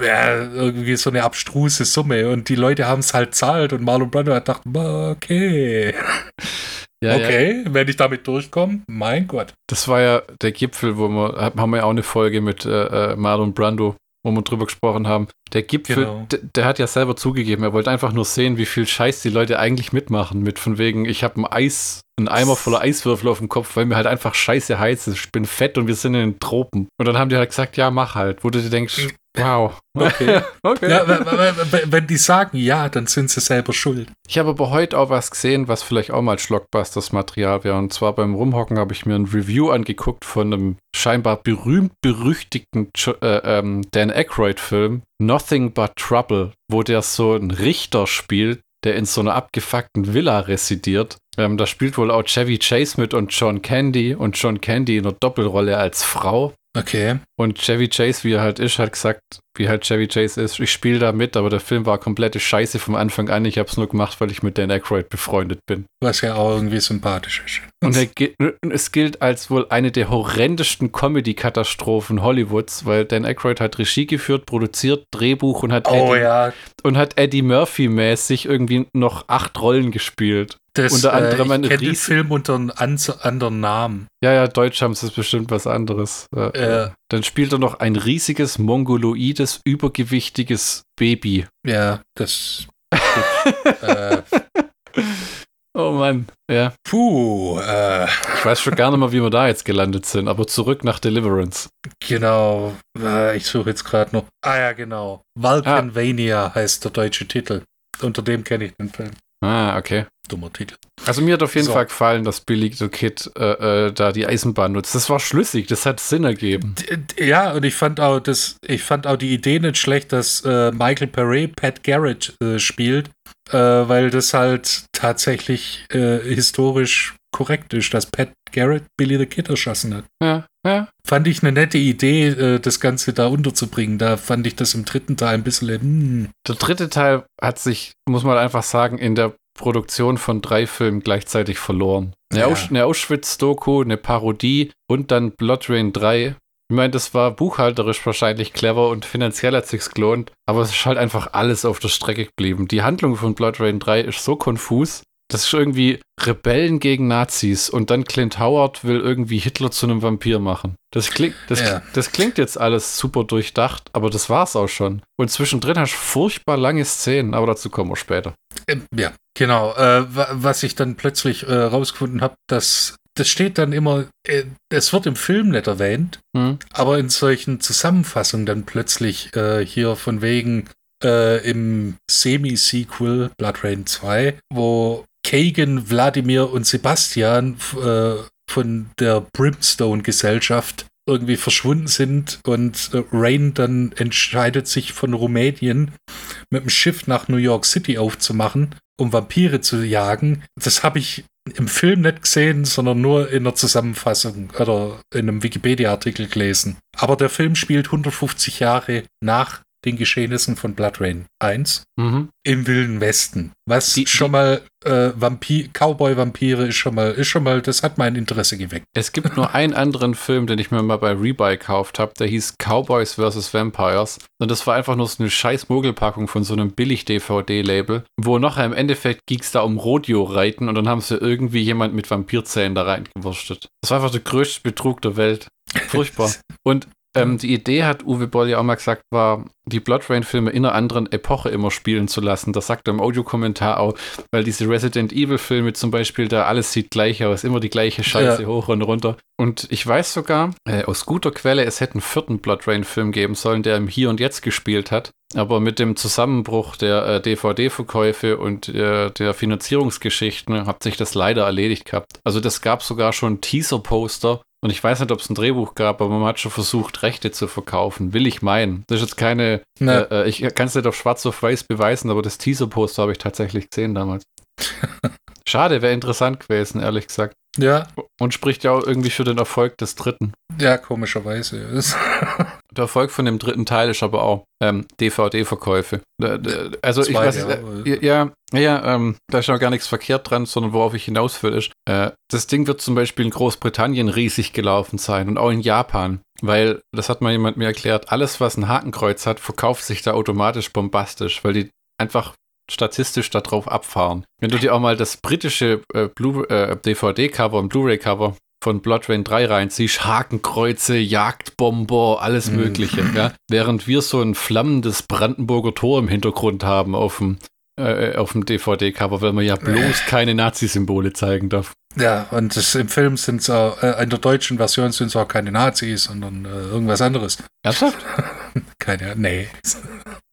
Ja, irgendwie so eine abstruse Summe und die Leute haben es halt zahlt und Marlon Brando hat gedacht, okay. Ja, okay, ja. wenn ich damit durchkomme, mein Gott. Das war ja der Gipfel, wo wir, haben wir ja auch eine Folge mit äh, äh Marlon Brando, wo wir drüber gesprochen haben. Der Gipfel, genau. der hat ja selber zugegeben, er wollte einfach nur sehen, wie viel Scheiß die Leute eigentlich mitmachen. Mit von wegen, ich habe ein Eis, ein Eimer voller Eiswürfel auf dem Kopf, weil mir halt einfach scheiße heiß ist. Ich bin fett und wir sind in den Tropen. Und dann haben die halt gesagt, ja, mach halt. Wo du dir denkst, Wow. Okay. okay. Ja, wenn die sagen ja, dann sind sie selber schuld. Ich habe aber heute auch was gesehen, was vielleicht auch mal Schlockbusters-Material wäre. Und zwar beim Rumhocken habe ich mir ein Review angeguckt von einem scheinbar berühmt-berüchtigten äh, ähm, Dan Aykroyd-Film Nothing But Trouble, wo der so einen Richter spielt, der in so einer abgefuckten Villa residiert. Ähm, da spielt wohl auch Chevy Chase mit und John Candy und John Candy in einer Doppelrolle als Frau. Okay. Und Chevy Chase, wie er halt ist, hat gesagt, wie halt Chevy Chase ist, ich spiele da mit, aber der Film war komplette Scheiße vom Anfang an. Ich habe es nur gemacht, weil ich mit Dan Aykroyd befreundet bin. Was ja auch irgendwie sympathisch ist. Und er, es gilt als wohl eine der horrendesten Comedy-Katastrophen Hollywoods, weil Dan Aykroyd hat Regie geführt, produziert, Drehbuch und hat oh, Eddie, ja. und hat Eddie Murphy-mäßig irgendwie noch acht Rollen gespielt. Das, unter anderem äh, ich kenne den Film unter einem anderen Namen. Ja, ja, Deutsch haben sie bestimmt was anderes. Äh, dann spielt er noch ein riesiges, mongoloides, übergewichtiges Baby. Ja, das. äh, oh Mann, ja. Puh. Äh, ich weiß schon gar nicht mal, wie wir da jetzt gelandet sind, aber zurück nach Deliverance. Genau. Äh, ich suche jetzt gerade noch. Ah ja, genau. Vulcanvania ah. heißt der deutsche Titel. Unter dem kenne ich den Film. Ah, okay. Dummer Titel. Also mir hat auf jeden so. Fall gefallen, dass Billy the Kid äh, äh, da die Eisenbahn nutzt. Das war schlüssig, das hat Sinn ergeben. Ja, und ich fand auch das, ich fand auch die Idee nicht schlecht, dass äh, Michael Perret Pat Garrett äh, spielt, äh, weil das halt tatsächlich äh, historisch korrekt ist, dass Pat Garrett Billy the Kid erschossen hat. Ja, ja. Fand ich eine nette Idee, das Ganze da unterzubringen. Da fand ich das im dritten Teil ein bisschen. Hm. Der dritte Teil hat sich, muss man einfach sagen, in der Produktion von drei Filmen gleichzeitig verloren. Eine, ja. Aus eine Auschwitz-Doku, eine Parodie und dann Blood Rain 3. Ich meine, das war buchhalterisch wahrscheinlich clever und finanziell hat sich's gelohnt, aber es ist halt einfach alles auf der Strecke geblieben. Die Handlung von Blood Rain 3 ist so konfus, das ist irgendwie Rebellen gegen Nazis und dann Clint Howard will irgendwie Hitler zu einem Vampir machen. Das klingt, das, ja. das klingt jetzt alles super durchdacht, aber das war's auch schon. Und zwischendrin hast du furchtbar lange Szenen, aber dazu kommen wir später. Ähm, ja, genau. Äh, was ich dann plötzlich äh, rausgefunden habe, dass das steht dann immer, äh, es wird im Film nicht erwähnt, hm. aber in solchen Zusammenfassungen dann plötzlich äh, hier von wegen äh, im Semi-Sequel Blood Rain 2, wo Kagan, Wladimir und Sebastian äh, von der Brimstone-Gesellschaft irgendwie verschwunden sind und äh, Rain dann entscheidet sich von Rumänien mit dem Schiff nach New York City aufzumachen, um Vampire zu jagen. Das habe ich im Film nicht gesehen, sondern nur in der Zusammenfassung oder in einem Wikipedia-Artikel gelesen. Aber der Film spielt 150 Jahre nach den Geschehnissen von Blood Rain 1 Mhm. im Wilden Westen. Was Die- schon mal äh, Vampir, Cowboy-Vampire ist schon mal, ist schon mal, das hat mein Interesse geweckt. Es gibt nur einen anderen Film, den ich mir mal bei Rebuy gekauft habe, der hieß Cowboys vs. Vampires. Und das war einfach nur so eine scheiß Mogelpackung von so einem Billig-DVD-Label, wo nachher im Endeffekt ging es da um Rodeo-Reiten und dann haben sie irgendwie jemand mit Vampirzähnen da reingewurstet. Das war einfach der größte Betrug der Welt. Furchtbar. Und ähm, die Idee hat Uwe Boll ja auch mal gesagt, war, die Blood Rain-Filme in einer anderen Epoche immer spielen zu lassen. Das sagt er im Audiokommentar auch, weil diese Resident Evil-Filme zum Beispiel, da alles sieht gleich aus, immer die gleiche Scheiße Ja. hoch und runter. Und ich weiß sogar, äh, aus guter Quelle, es hätte einen vierten Blood Rain-Film geben sollen, der im Hier und Jetzt gespielt hat. Aber mit dem Zusammenbruch der äh, DVD-Verkäufe und äh, der Finanzierungsgeschichten hat sich das leider erledigt gehabt. Also das gab sogar schon Teaser-Poster und ich weiß nicht, ob es ein Drehbuch gab, aber man hat schon versucht, Rechte zu verkaufen. Will ich meinen. Das ist jetzt keine, Na, äh, äh, ich kann es nicht auf schwarz auf weiß beweisen, aber das Teaser-Poster habe ich tatsächlich gesehen damals. Schade, wäre interessant gewesen, ehrlich gesagt. ja, Und spricht ja auch irgendwie für den Erfolg des dritten. ja, komischerweise. Der Erfolg von dem dritten Teil ist aber auch ähm, DVD-Verkäufe. Also ich Zwei, weiß, ja. äh, ja, ja, ähm, da ist auch gar nichts verkehrt dran, sondern worauf ich hinaus will, ist, äh, das Ding wird zum Beispiel in Großbritannien riesig gelaufen sein und auch in Japan, weil, das hat mal jemand mir erklärt, alles, was ein Hakenkreuz hat, verkauft sich da automatisch bombastisch, weil die einfach statistisch darauf abfahren. Wenn du dir auch mal das britische äh, äh, DVD-Cover und Blu-ray-Cover von Blood Rain 3 reinziehst, Hakenkreuze, Jagdbomber, alles Mhm. Mögliche. Ja? Während wir so ein flammendes Brandenburger Tor im Hintergrund haben auf dem, äh, auf dem DVD-Cover, weil man ja bloß keine Nazi-Symbole zeigen darf. ja, und das, im Film sind es auch, äh, in der deutschen Version sind es auch keine Nazis, sondern äh, irgendwas anderes. Ernsthaft? Keine, nee.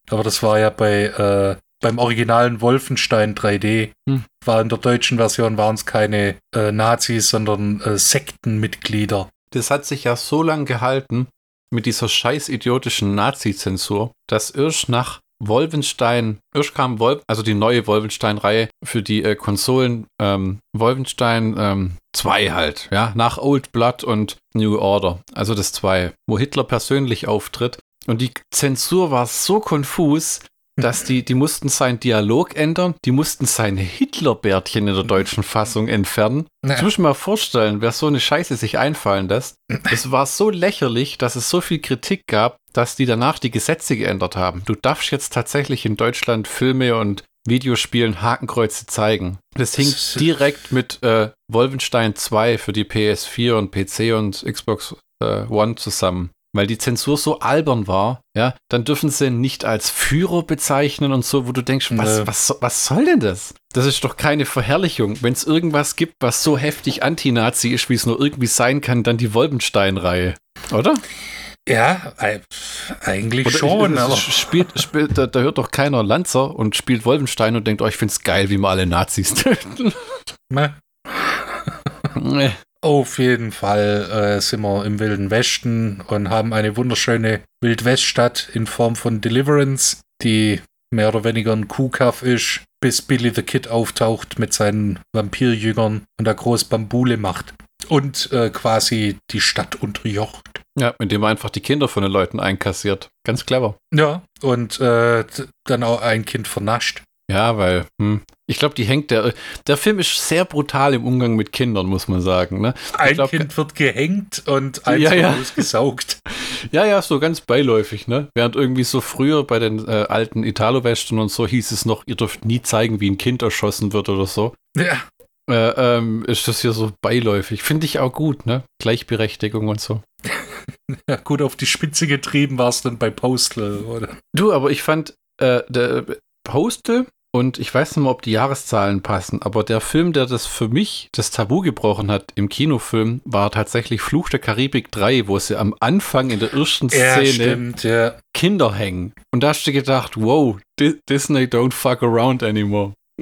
Aber das war ja bei, äh, beim originalen Wolfenstein 3D, Hm. war in der deutschen Version waren es keine äh, Nazis, sondern äh, Sektenmitglieder. Das hat sich ja so lange gehalten mit dieser scheiß idiotischen Nazi-Zensur, dass erst nach Wolfenstein, erst kam Wolf, also die neue Wolfenstein-Reihe für die äh, Konsolen, ähm, Wolfenstein ähm, 2 halt, ja, nach Old Blood und New Order, also das 2, wo Hitler persönlich auftritt. Und die Zensur war so konfus, dass die, die mussten seinen Dialog ändern, die mussten seine Hitlerbärtchen in der deutschen Fassung entfernen. Ja. Ich muss mir mal vorstellen, wer so eine Scheiße sich einfallen lässt. Es war so lächerlich, dass es so viel Kritik gab, dass die danach die Gesetze geändert haben. Du darfst jetzt tatsächlich in Deutschland Filme und Videospielen Hakenkreuze zeigen. Das hing direkt mit äh, Wolfenstein 2 für die PS4 und PC und Xbox äh, One zusammen. Weil die Zensur so albern war, ja, dann dürfen sie ihn nicht als Führer bezeichnen und so, wo du denkst, was, Nö. was, was soll denn das? Das ist doch keine Verherrlichung. Wenn es irgendwas gibt, was so heftig Anti-Nazi ist, wie es nur irgendwie sein kann, dann die Wolfenstein-Reihe. Oder? Ja, ei- eigentlich Oder schon, aber spielt, spielt, da, da hört doch keiner Lanzer und spielt Wolfenstein und denkt, oh, ich find's geil, wie wir alle Nazis töten. ne? Nee. Auf jeden Fall äh, sind wir im Wilden Westen und haben eine wunderschöne Wildweststadt in Form von Deliverance, die mehr oder weniger ein Kuhkaff ist, bis Billy the Kid auftaucht mit seinen Vampirjüngern und da groß Bambule macht und äh, quasi die Stadt unterjocht. ja, indem man einfach die Kinder von den Leuten einkassiert. Ganz clever. Ja, und äh, dann auch ein Kind vernascht. Ja, weil, hm, ich glaube, die hängt der. Der Film ist sehr brutal im Umgang mit Kindern, muss man sagen. Ne? Ein glaub, Kind wird gehängt und eins Ja, ja. ausgesaugt. Ja, ja, so ganz beiläufig, ne? Während irgendwie so früher bei den äh, alten Italo-Western und so hieß es noch, ihr dürft nie zeigen, wie ein Kind erschossen wird oder so. Ja, Äh, ähm, ist das hier so beiläufig. Finde ich auch gut, ne? Gleichberechtigung und so. ja, gut auf die Spitze getrieben war es dann bei Postal, oder? Du, aber ich fand, äh, der Postal und ich weiß nicht mal, ob die Jahreszahlen passen, aber der Film, der das für mich das Tabu gebrochen hat im Kinofilm, war tatsächlich Fluch der Karibik 3, wo sie am Anfang in der ersten Ja, Szene stimmt, ja. Kinder hängen. Und da hast du gedacht, wow, Di- Disney don't fuck around anymore.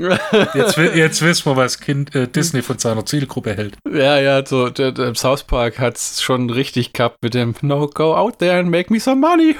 Jetzt, jetzt wissen wir, was kind, äh, Disney von seiner Zielgruppe hält. Ja, ja, so der, der South Park hat es schon richtig gehabt mit dem No, go out there and make me some money.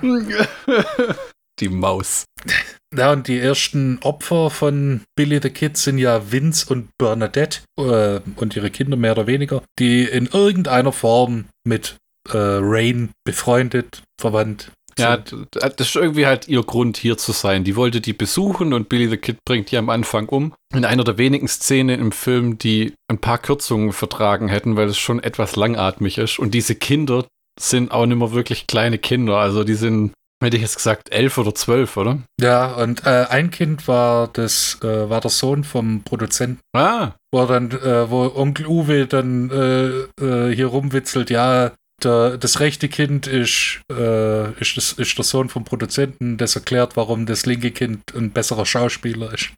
die Maus. Ja, und die ersten Opfer von Billy the Kid sind ja Vince und Bernadette äh, und ihre Kinder mehr oder weniger, die in irgendeiner Form mit äh, Rain befreundet, verwandt. Ja, das ist irgendwie halt ihr Grund, hier zu sein. Die wollte die besuchen und Billy the Kid bringt die am Anfang um. In einer der wenigen Szenen im Film, die ein paar Kürzungen vertragen hätten, weil es schon etwas langatmig ist. Und diese Kinder sind auch nicht mehr wirklich kleine Kinder. Also die sind Hätte ich jetzt gesagt, elf oder zwölf, oder? Ja, und äh, ein Kind war das, äh, war der Sohn vom Produzenten. Ah. Wo dann, äh, wo Onkel Uwe dann äh, äh, hier rumwitzelt, ja, der, das rechte Kind ist, äh, ist, das, ist der Sohn vom Produzenten, das erklärt, warum das linke Kind ein besserer Schauspieler ist.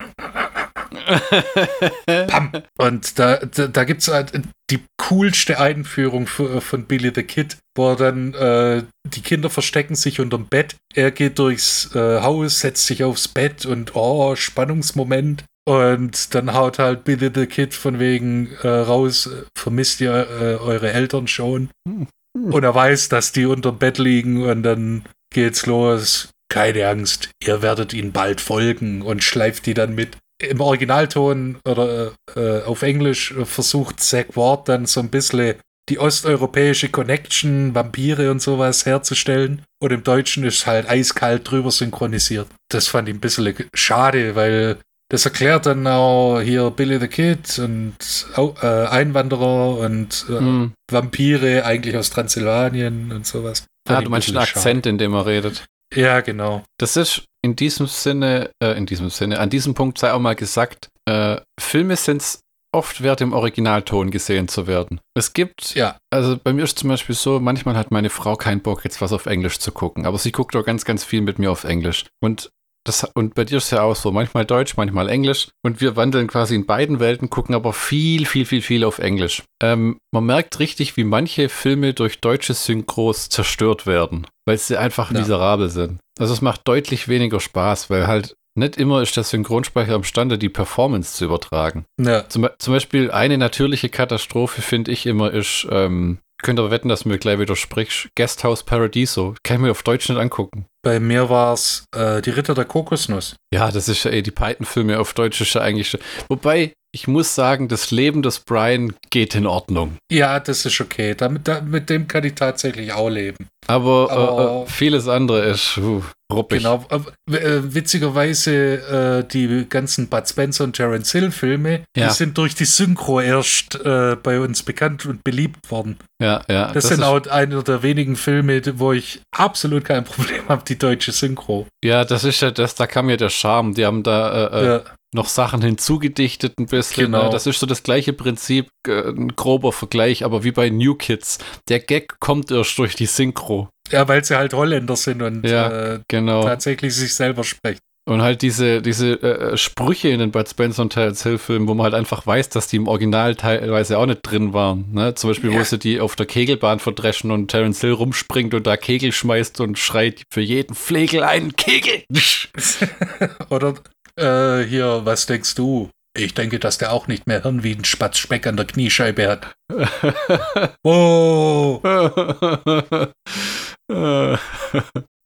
Pam. Und da, da, da gibt es halt die coolste Einführung von Billy the Kid, wo er dann äh, die Kinder verstecken sich unterm Bett. Er geht durchs äh, Haus, setzt sich aufs Bett und oh, Spannungsmoment. Und dann haut halt Billy the Kid von wegen äh, raus, vermisst ihr äh, eure Eltern schon? Hm. Und er weiß, dass die unterm Bett liegen und dann geht's los. Keine Angst, ihr werdet ihnen bald folgen und schleift die dann mit im Originalton oder äh, auf Englisch versucht Zack Ward dann so ein bisschen die osteuropäische Connection, Vampire und sowas herzustellen. Und im Deutschen ist halt eiskalt drüber synchronisiert. Das fand ich ein bisschen schade, weil das erklärt dann auch hier Billy the Kid und äh, Einwanderer und äh, mm. Vampire eigentlich aus Transsilvanien und sowas. Fand ah, du meinst den Akzent, in dem er redet. Ja, genau. Das ist in diesem Sinne, äh, in diesem Sinne, an diesem Punkt sei auch mal gesagt, äh, Filme sind es oft wert, im Originalton gesehen zu werden. Es gibt, ja. also bei mir ist zum Beispiel so, manchmal hat meine Frau keinen Bock, jetzt was auf Englisch zu gucken, aber sie guckt auch ganz, ganz viel mit mir auf Englisch. Und das, und bei dir ist ja auch so, manchmal Deutsch, manchmal Englisch. Und wir wandeln quasi in beiden Welten, gucken aber viel, viel, viel, viel auf Englisch. Ähm, man merkt richtig, wie manche Filme durch deutsche Synchros zerstört werden, weil sie einfach ja. miserabel sind. Also es macht deutlich weniger Spaß, weil halt nicht immer ist der Synchronsprecher imstande, die Performance zu übertragen. Ja. Zum, zum Beispiel eine natürliche Katastrophe, finde ich immer, ist ähm, könnt aber wetten, dass du mir gleich widersprichst. Guesthouse Paradiso. Kann ich mir auf Deutsch nicht angucken. Bei mir war es äh, Die Ritter der Kokosnuss. Ja, das ist ja eh die Python-Filme auf Deutsch ist ja eigentlich. Wobei, ich muss sagen, das Leben des Brian geht in Ordnung. Ja, das ist okay. Damit, da, mit dem kann ich tatsächlich auch leben. Aber, Aber äh, äh vieles andere ist uh, ruppig. Genau. Äh, witzigerweise, äh, die ganzen Bud Spencer und Terence Hill Filme, ja. die sind durch die Synchro erst äh, bei uns bekannt und beliebt worden. Ja, ja. Das, das sind auch einer der wenigen Filme, wo ich absolut kein Problem habe, die deutsche Synchro. Ja, das ist ja das, da kam ja der Charme. Die haben da äh, ja noch Sachen hinzugedichtet ein bisschen. Ne? Genau. Das ist so das gleiche Prinzip, äh, ein grober Vergleich, aber wie bei New Kids. Der Gag kommt erst durch die Synchro. Ja, weil sie halt Holländer sind und ja, äh, genau. tatsächlich sich selber sprechen. Und halt diese, diese äh, Sprüche in den Bud Spencer und Terence Hill Filmen, wo man halt einfach weiß, dass die im Original teilweise auch nicht drin waren. Ne? Zum Beispiel, ja. wo sie die auf der Kegelbahn verdreschen und Terence Hill rumspringt und da Kegel schmeißt und schreit für jeden Flegel einen Kegel. Oder äh, hier, was denkst du? Ich denke, dass der auch nicht mehr Hirn wie ein Spatz Speck an der Kniescheibe hat. oh.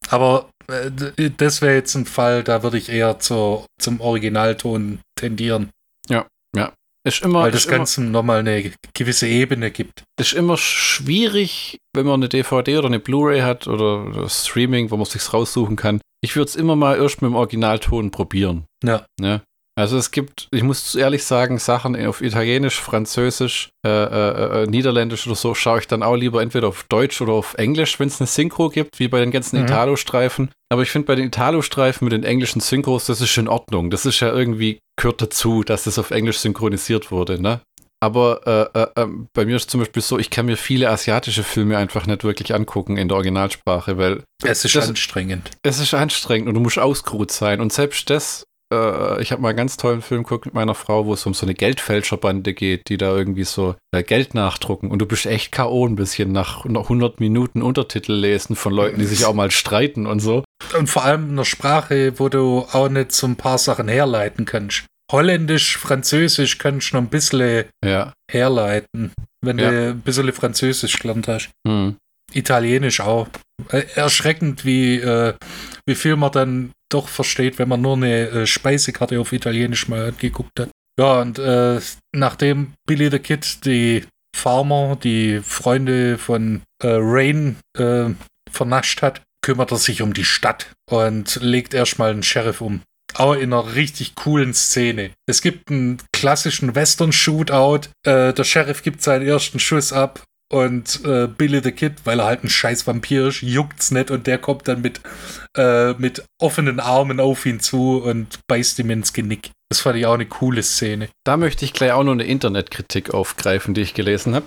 Aber äh, das wäre jetzt ein Fall, da würde ich eher zu, zum Originalton tendieren. Ja, ja. Ist immer, Weil das Ganze nochmal eine gewisse Ebene gibt. Ist immer schwierig, wenn man eine DVD oder eine Blu-ray hat oder Streaming, wo man sich raussuchen kann, ich würde es immer mal erst mit dem Originalton probieren. Ja. ja. Also es gibt, ich muss ehrlich sagen, Sachen auf Italienisch, Französisch, äh, äh, äh, Niederländisch oder so schaue ich dann auch lieber entweder auf Deutsch oder auf Englisch, wenn es eine Synchro gibt, wie bei den ganzen mhm. Italo-Streifen. Aber ich finde bei den Italo-Streifen mit den englischen Synchros, das ist in Ordnung. Das ist ja irgendwie, gehört dazu, dass das auf Englisch synchronisiert wurde, ne? Aber äh, äh, ähm, bei mir ist zum Beispiel so, ich kann mir viele asiatische Filme einfach nicht wirklich angucken in der Originalsprache, weil. Es ist das, anstrengend. Es ist anstrengend und du musst ausgeruht sein. Und selbst das, äh, ich habe mal einen ganz tollen Film geguckt mit meiner Frau, wo es um so eine Geldfälscherbande geht, die da irgendwie so äh, Geld nachdrucken. Und du bist echt K.O. ein bisschen nach, nach 100 Minuten Untertitel lesen von Leuten, die sich auch mal streiten und so. Und vor allem in einer Sprache, wo du auch nicht so ein paar Sachen herleiten kannst. Holländisch, Französisch kannst du noch ein bisschen Ja. herleiten, wenn Ja. du ein bisschen Französisch gelernt hast. Hm. Italienisch auch. Äh, Erschreckend, wie, äh, wie viel man dann doch versteht, wenn man nur eine äh, Speisekarte auf Italienisch mal angeguckt hat. Ja, und äh, nachdem Billy the Kid die Farmer, die Freunde von äh, Rain äh, vernascht hat, kümmert er sich um die Stadt und legt erstmal einen Sheriff um. Aber in einer richtig coolen Szene. Es gibt einen klassischen Western-Shootout. Äh, der Sheriff gibt seinen ersten Schuss ab und äh, Billy the Kid, weil er halt ein scheiß Vampir ist, juckt's nicht und der kommt dann mit, äh, mit offenen Armen auf ihn zu und beißt ihm ins Genick. Das fand ich auch eine coole Szene. Da möchte ich gleich auch noch eine Internetkritik aufgreifen, die ich gelesen habe.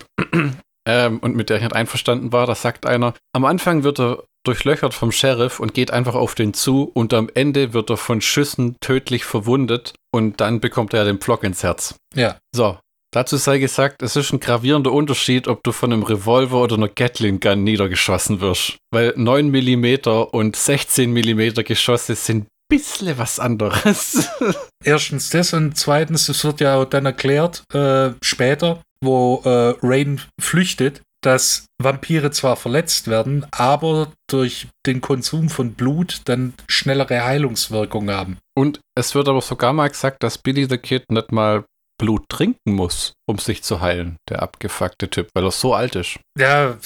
Ähm, und mit der ich nicht einverstanden war. Da sagt einer, am Anfang wird er durchlöchert vom Sheriff und geht einfach auf den zu und am Ende wird er von Schüssen tödlich verwundet und dann bekommt er den Pflock ins Herz. Ja. So, dazu sei gesagt, es ist ein gravierender Unterschied, ob du von einem Revolver oder einer Gatling Gun niedergeschossen wirst. Weil 9 mm und 16 mm Geschosse sind ein bisschen was anderes. Erstens das und zweitens, es wird ja auch dann erklärt, äh, später, wo äh, Rain flüchtet, dass Vampire zwar verletzt werden, aber durch den Konsum von Blut dann schnellere Heilungswirkung haben. Und es wird aber sogar mal gesagt, dass Billy the Kid nicht mal Blut trinken muss, um sich zu heilen, der abgefuckte Typ, weil er so alt ist. Ja,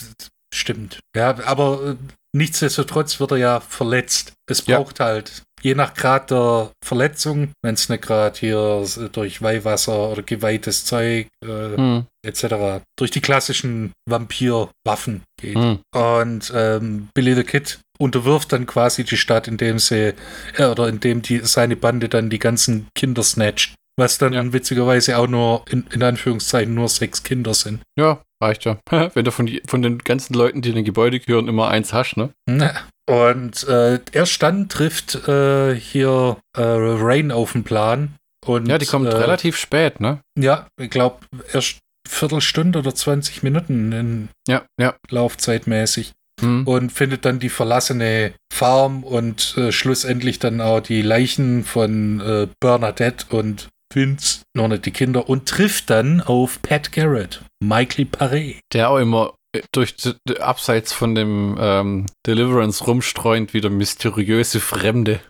stimmt. Ja, aber äh, nichtsdestotrotz wird er ja verletzt. Es Ja. braucht halt, je nach Grad der Verletzung, wenn es nicht gerade hier durch Weihwasser oder geweihtes Zeug äh, Hm, etc., durch die klassischen Vampirwaffen geht. hm. Und ähm, Billy the Kid unterwirft dann quasi die Stadt, indem sie, äh, oder indem die, seine Bande dann die ganzen Kinder snatcht. Was dann Ja. witzigerweise auch nur, in, in Anführungszeichen, nur sechs Kinder sind. Ja, reicht ja. Wenn du von, die- von den ganzen Leuten, die in den Gebäude gehören, immer eins hast, ne? Na, Und äh, erst dann trifft äh, hier äh, Rain auf den Plan. Und, Ja, die kommt äh, relativ spät, ne? Ja, ich glaube, erst Viertelstunde oder 20 Minuten in Ja, ja. Laufzeitmäßig. Hm. Und findet dann die verlassene Farm und äh, schlussendlich dann auch die Leichen von äh, Bernadette und Vince, noch nicht die Kinder, und trifft dann auf Pat Garrett, Michael Paré. Der auch immer äh, durch abseits von dem ähm, Deliverance rumstreuend wieder mysteriöse Fremde.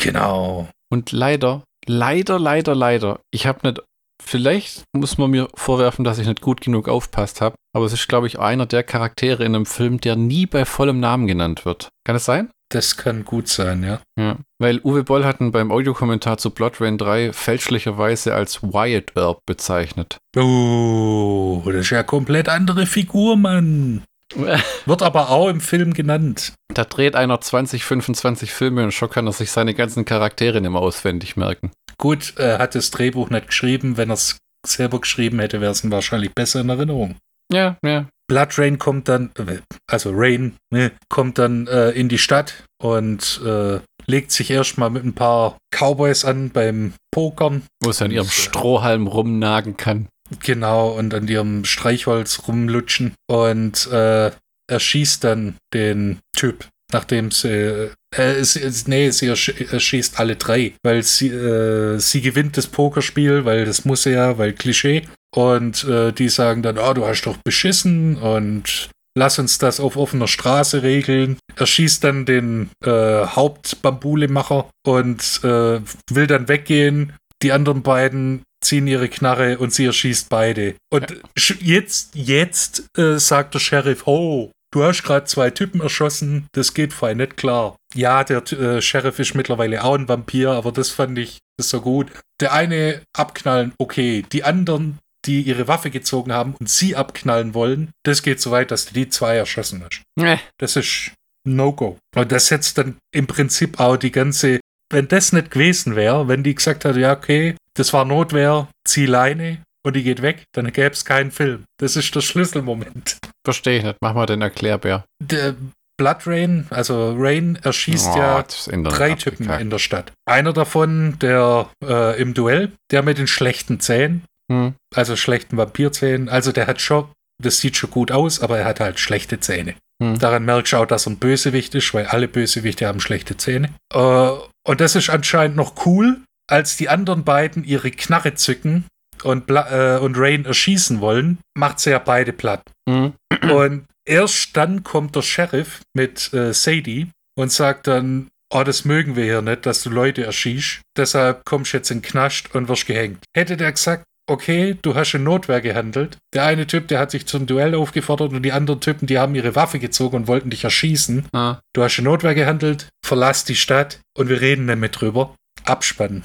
Genau. Und leider, leider, leider, leider, ich habe nicht, vielleicht muss man mir vorwerfen, dass ich nicht gut genug aufpasst habe, aber es ist, glaube ich, einer der Charaktere in einem Film, der nie bei vollem Namen genannt wird. Kann es sein? Das kann gut sein, ja. Ja. Weil Uwe Boll hat ihn beim Audiokommentar zu Blood Rain 3 fälschlicherweise als Wyatt Earp bezeichnet. Oh, das ist ja komplett andere Figur, Mann. Wird aber auch im Film genannt. Da dreht einer 20, 25 Filme und schon kann er sich seine ganzen Charaktere nicht mehr auswendig merken. Gut, er hat das Drehbuch nicht geschrieben. Wenn er es selber geschrieben hätte, wäre es ihm wahrscheinlich besser in Erinnerung. Ja, ja. Blood Rain kommt dann, äh, also Rain, ne, kommt dann äh, in die Stadt und äh, legt sich erstmal mit ein paar Cowboys an beim Pokern. Wo es an ihrem Strohhalm rumnagen kann. Genau, und an ihrem Streichholz rumlutschen. Und äh, er schießt dann den Typ, nachdem sie. Äh, sie nee, sie ersch erschießt alle drei, weil sie, äh, sie gewinnt das Pokerspiel, weil das muss sie ja, weil Klischee. Und äh, die sagen dann, oh, du hast doch beschissen und lass uns das auf offener Straße regeln. Er schießt dann den äh, Hauptbambulemacher und äh, will dann weggehen. Die anderen beiden ziehen ihre Knarre und sie erschießt beide. Und sch- jetzt, jetzt äh, sagt der Sheriff, oh, du hast gerade zwei Typen erschossen, das geht fein nicht klar. Ja, der äh, Sheriff ist mittlerweile auch ein Vampir, aber das fand ich das so gut. Der eine abknallen, okay. Die anderen, die ihre Waffe gezogen haben und sie abknallen wollen, das geht so weit, dass du die zwei erschossen hast. Äh, Das ist No-Go. Und das setzt dann im Prinzip auch die ganze, wenn das nicht gewesen wäre, wenn die gesagt hätte, ja, okay, das war Notwehr, zieh Leine und die geht weg, dann gäbe es keinen Film. Das ist der Schlüsselmoment. verstehe ich nicht. Mach mal den Erklärbär. Der Blood Rain, also Rain erschießt Oh, ja ist drei Typen in der Stadt. Einer davon, der äh, im Duell, der mit den schlechten Zähnen, Hm. also schlechten Vampirzähnen, also der hat schon, das sieht schon gut aus, aber er hat halt schlechte Zähne. Hm. Daran merkst du auch, dass er ein Bösewicht ist, weil alle Bösewichte haben schlechte Zähne. Äh, und das ist anscheinend noch cool, als die anderen beiden ihre Knarre zücken und, äh, und Rain erschießen wollen, macht sie ja beide platt. Mhm. Und erst dann kommt der Sheriff mit äh, Sadie und sagt dann, oh, das mögen wir hier nicht, dass du Leute erschießt. Deshalb kommst du jetzt in den Knast und wirst gehängt. Hätte der gesagt, okay, du hast in Notwehr gehandelt. Der eine Typ, der hat sich zum Duell aufgefordert und die anderen Typen, die haben ihre Waffe gezogen und wollten dich erschießen. Ah. Du hast in Notwehr gehandelt, verlass die Stadt und wir reden damit drüber. Abspannen.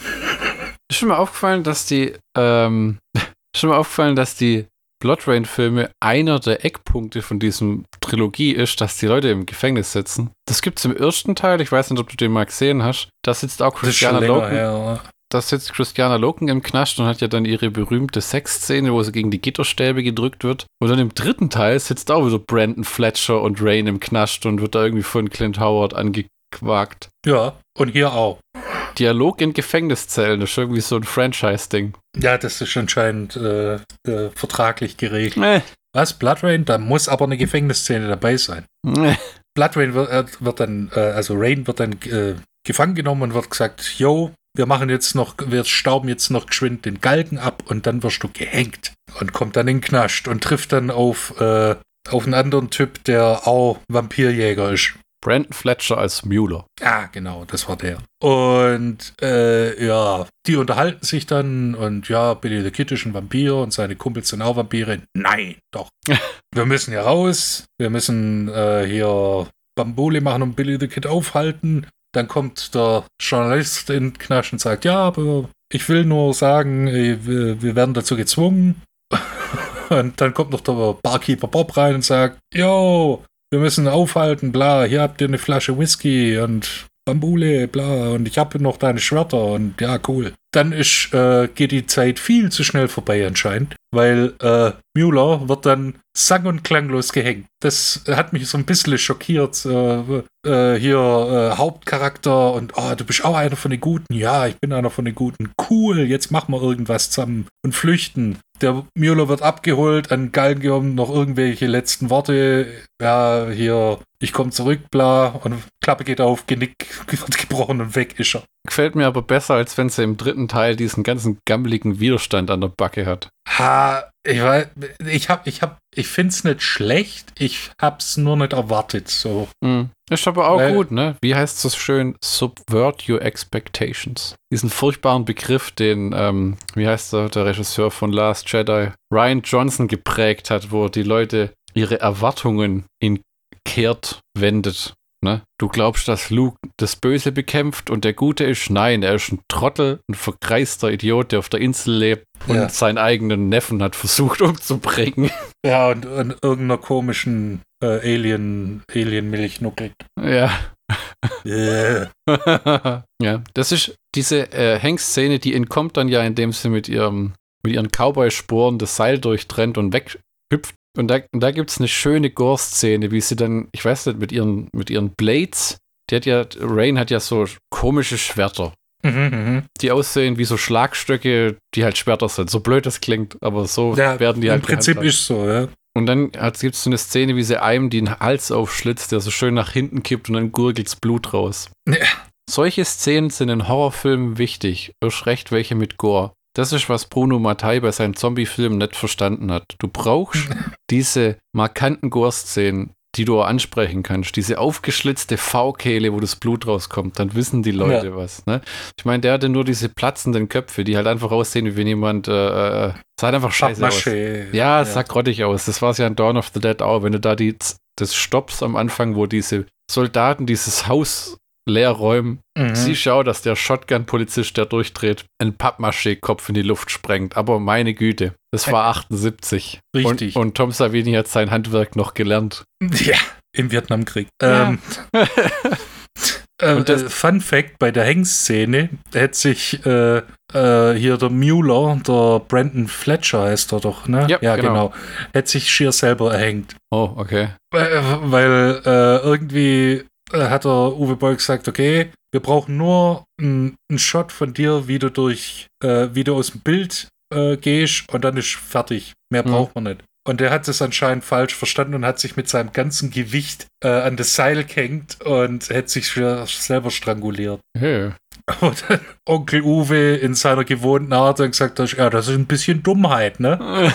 Ist schon mal aufgefallen, dass die, ähm, schon mal aufgefallen, dass die Blood Rain Filme einer der Eckpunkte von diesem Trilogie ist, dass die Leute im Gefängnis sitzen. Das gibt es im ersten Teil, ich weiß nicht, ob du den mal gesehen hast. Da sitzt auch Christiana Loken. Her, da sitzt Christiana Loken im Knast und hat ja dann ihre berühmte Sexszene, wo sie gegen die Gitterstäbe gedrückt wird. Und dann im dritten Teil sitzt auch wieder Brandon Fletcher und Rain im Knast und wird da irgendwie von Clint Howard angequakt. Ja, und hier auch. Dialog in Gefängniszellen, das ist irgendwie so ein Franchise-Ding. Ja, das ist anscheinend äh, äh, vertraglich geregelt. Nee. Was? Blood Rain? Da muss aber eine Gefängnisszene dabei sein. Nee. Blood Rain wird, äh, wird dann, äh, also Rain wird dann äh, gefangen genommen und wird gesagt, yo, wir machen jetzt noch, wir stauben jetzt noch geschwind den Galgen ab und dann wirst du gehängt und kommt dann in den Knast und trifft dann auf, äh, auf einen anderen Typ, der auch Vampirjäger ist. Brandon Fletcher als Mueller. Ah, genau, das war der. Und äh, ja, die unterhalten sich dann und ja, Billy the Kid ist ein Vampir und seine Kumpels sind auch Vampire. Nein, doch. wir müssen hier raus, wir müssen äh, hier Bambule machen und Billy the Kid aufhalten. Dann kommt der Journalist in den Knast und sagt, ja, aber ich will nur sagen, äh, wir werden dazu gezwungen. und dann kommt noch der Barkeeper Bob rein und sagt, yo, wir müssen aufhalten, bla, hier habt ihr eine Flasche Whisky und Bambule, bla, und ich habe noch deine Schwerter und ja, cool. Dann ist, äh, geht die Zeit viel zu schnell vorbei anscheinend, weil äh, Müller wird dann sang- und klanglos gehängt. Das hat mich so ein bisschen schockiert. Äh, äh, hier äh, Hauptcharakter und oh, du bist auch einer von den Guten. Ja, ich bin einer von den Guten. Cool, jetzt machen wir irgendwas zusammen und flüchten. Der Müller wird abgeholt, an Galgen gekommen, noch irgendwelche letzten Worte. Ja, hier, ich komme zurück, bla, und Klappe geht auf, Genick wird gebrochen und weg ist er. Gefällt mir aber besser, als wenn sie im dritten Teil diesen ganzen gammeligen Widerstand an der Backe hat. Ha, ich weiß, ich hab, ich hab, ich find's nicht schlecht, ich hab's nur nicht erwartet, so. Mm. Ist aber auch Weil, gut, ne? Wie heißt es so schön? Subvert your expectations. Diesen furchtbaren Begriff, den, ähm, wie heißt der, der Regisseur von Last Jedi, Ryan Johnson geprägt hat, wo die Leute ihre Erwartungen in kehrt wendet. Ne? Du glaubst, dass Luke das Böse bekämpft und der Gute ist? Nein, er ist ein Trottel, ein verkreister Idiot, der auf der Insel lebt und ja. seinen eigenen Neffen hat versucht umzubringen. Ja, und an irgendeiner komischen äh, Alien, Alien-Milch nuckelt. Ja. Yeah. ja, das ist diese äh, Hank-Szene, die entkommt dann ja, indem sie mit ihrem mit ihren Cowboy-Sporen das Seil durchtrennt und weghüpft und da, da gibt es eine schöne Gore-Szene, wie sie dann, ich weiß nicht, mit ihren, mit ihren Blades, die hat ja, Rain hat ja so komische Schwerter. Mhm, mhm, die aussehen wie so Schlagstöcke, die halt Schwerter sind. So blöd das klingt, aber so ja, werden die halt. Im Prinzip ist so, ja. Und dann gibt es so eine Szene, wie sie einem den Hals aufschlitzt, der so schön nach hinten kippt und dann gurgelt's Blut raus. Ja. Solche Szenen sind in Horrorfilmen wichtig. Erst recht welche mit Gore. Das ist, was Bruno Mattei bei seinem Zombie-Film nicht verstanden hat. Du brauchst diese markanten Gore-Szenen, die du auch ansprechen kannst. Diese aufgeschlitzte V-Kehle, wo das Blut rauskommt, dann wissen die Leute ja. was. Ne? Ich meine, der hatte nur diese platzenden Köpfe, die halt einfach aussehen, wie wenn jemand. Äh, äh, sah halt einfach scheiße aus. Ja, es sah grottig aus. Das war es ja in Dawn of the Dead auch. Wenn du da die, das stoppst am Anfang, wo diese Soldaten dieses Haus leer räumen. Mhm. Sie schaut, dass der Shotgun-Polizist, der durchdreht, einen Pappmaché-Kopf in die Luft sprengt. Aber meine Güte, das war 78. Richtig. Und, und Tom Savini hat sein Handwerk noch gelernt. Ja, im Vietnamkrieg. Ja. Ähm, äh, und das, äh, Fun Fact: Bei der Hengszene hätte sich äh, äh, hier der Mueller, der Brandon Fletcher heißt er doch, ne? Ja, ja genau. genau. Hätte sich schier selber erhängt. Oh, okay. Weil, weil äh, irgendwie äh, hat der Uwe Boll gesagt, okay, wir brauchen nur einen Shot von dir, wie du durch, äh, wie du aus dem Bild äh, gehst und dann ist fertig. Mehr mhm. braucht man nicht. Und der hat es anscheinend falsch verstanden und hat sich mit seinem ganzen Gewicht äh, an das Seil gehängt und hätte sich selber stranguliert. Hey. Und dann Onkel Uwe in seiner gewohnten Art dann gesagt hat, ja, das ist ein bisschen Dummheit, ne?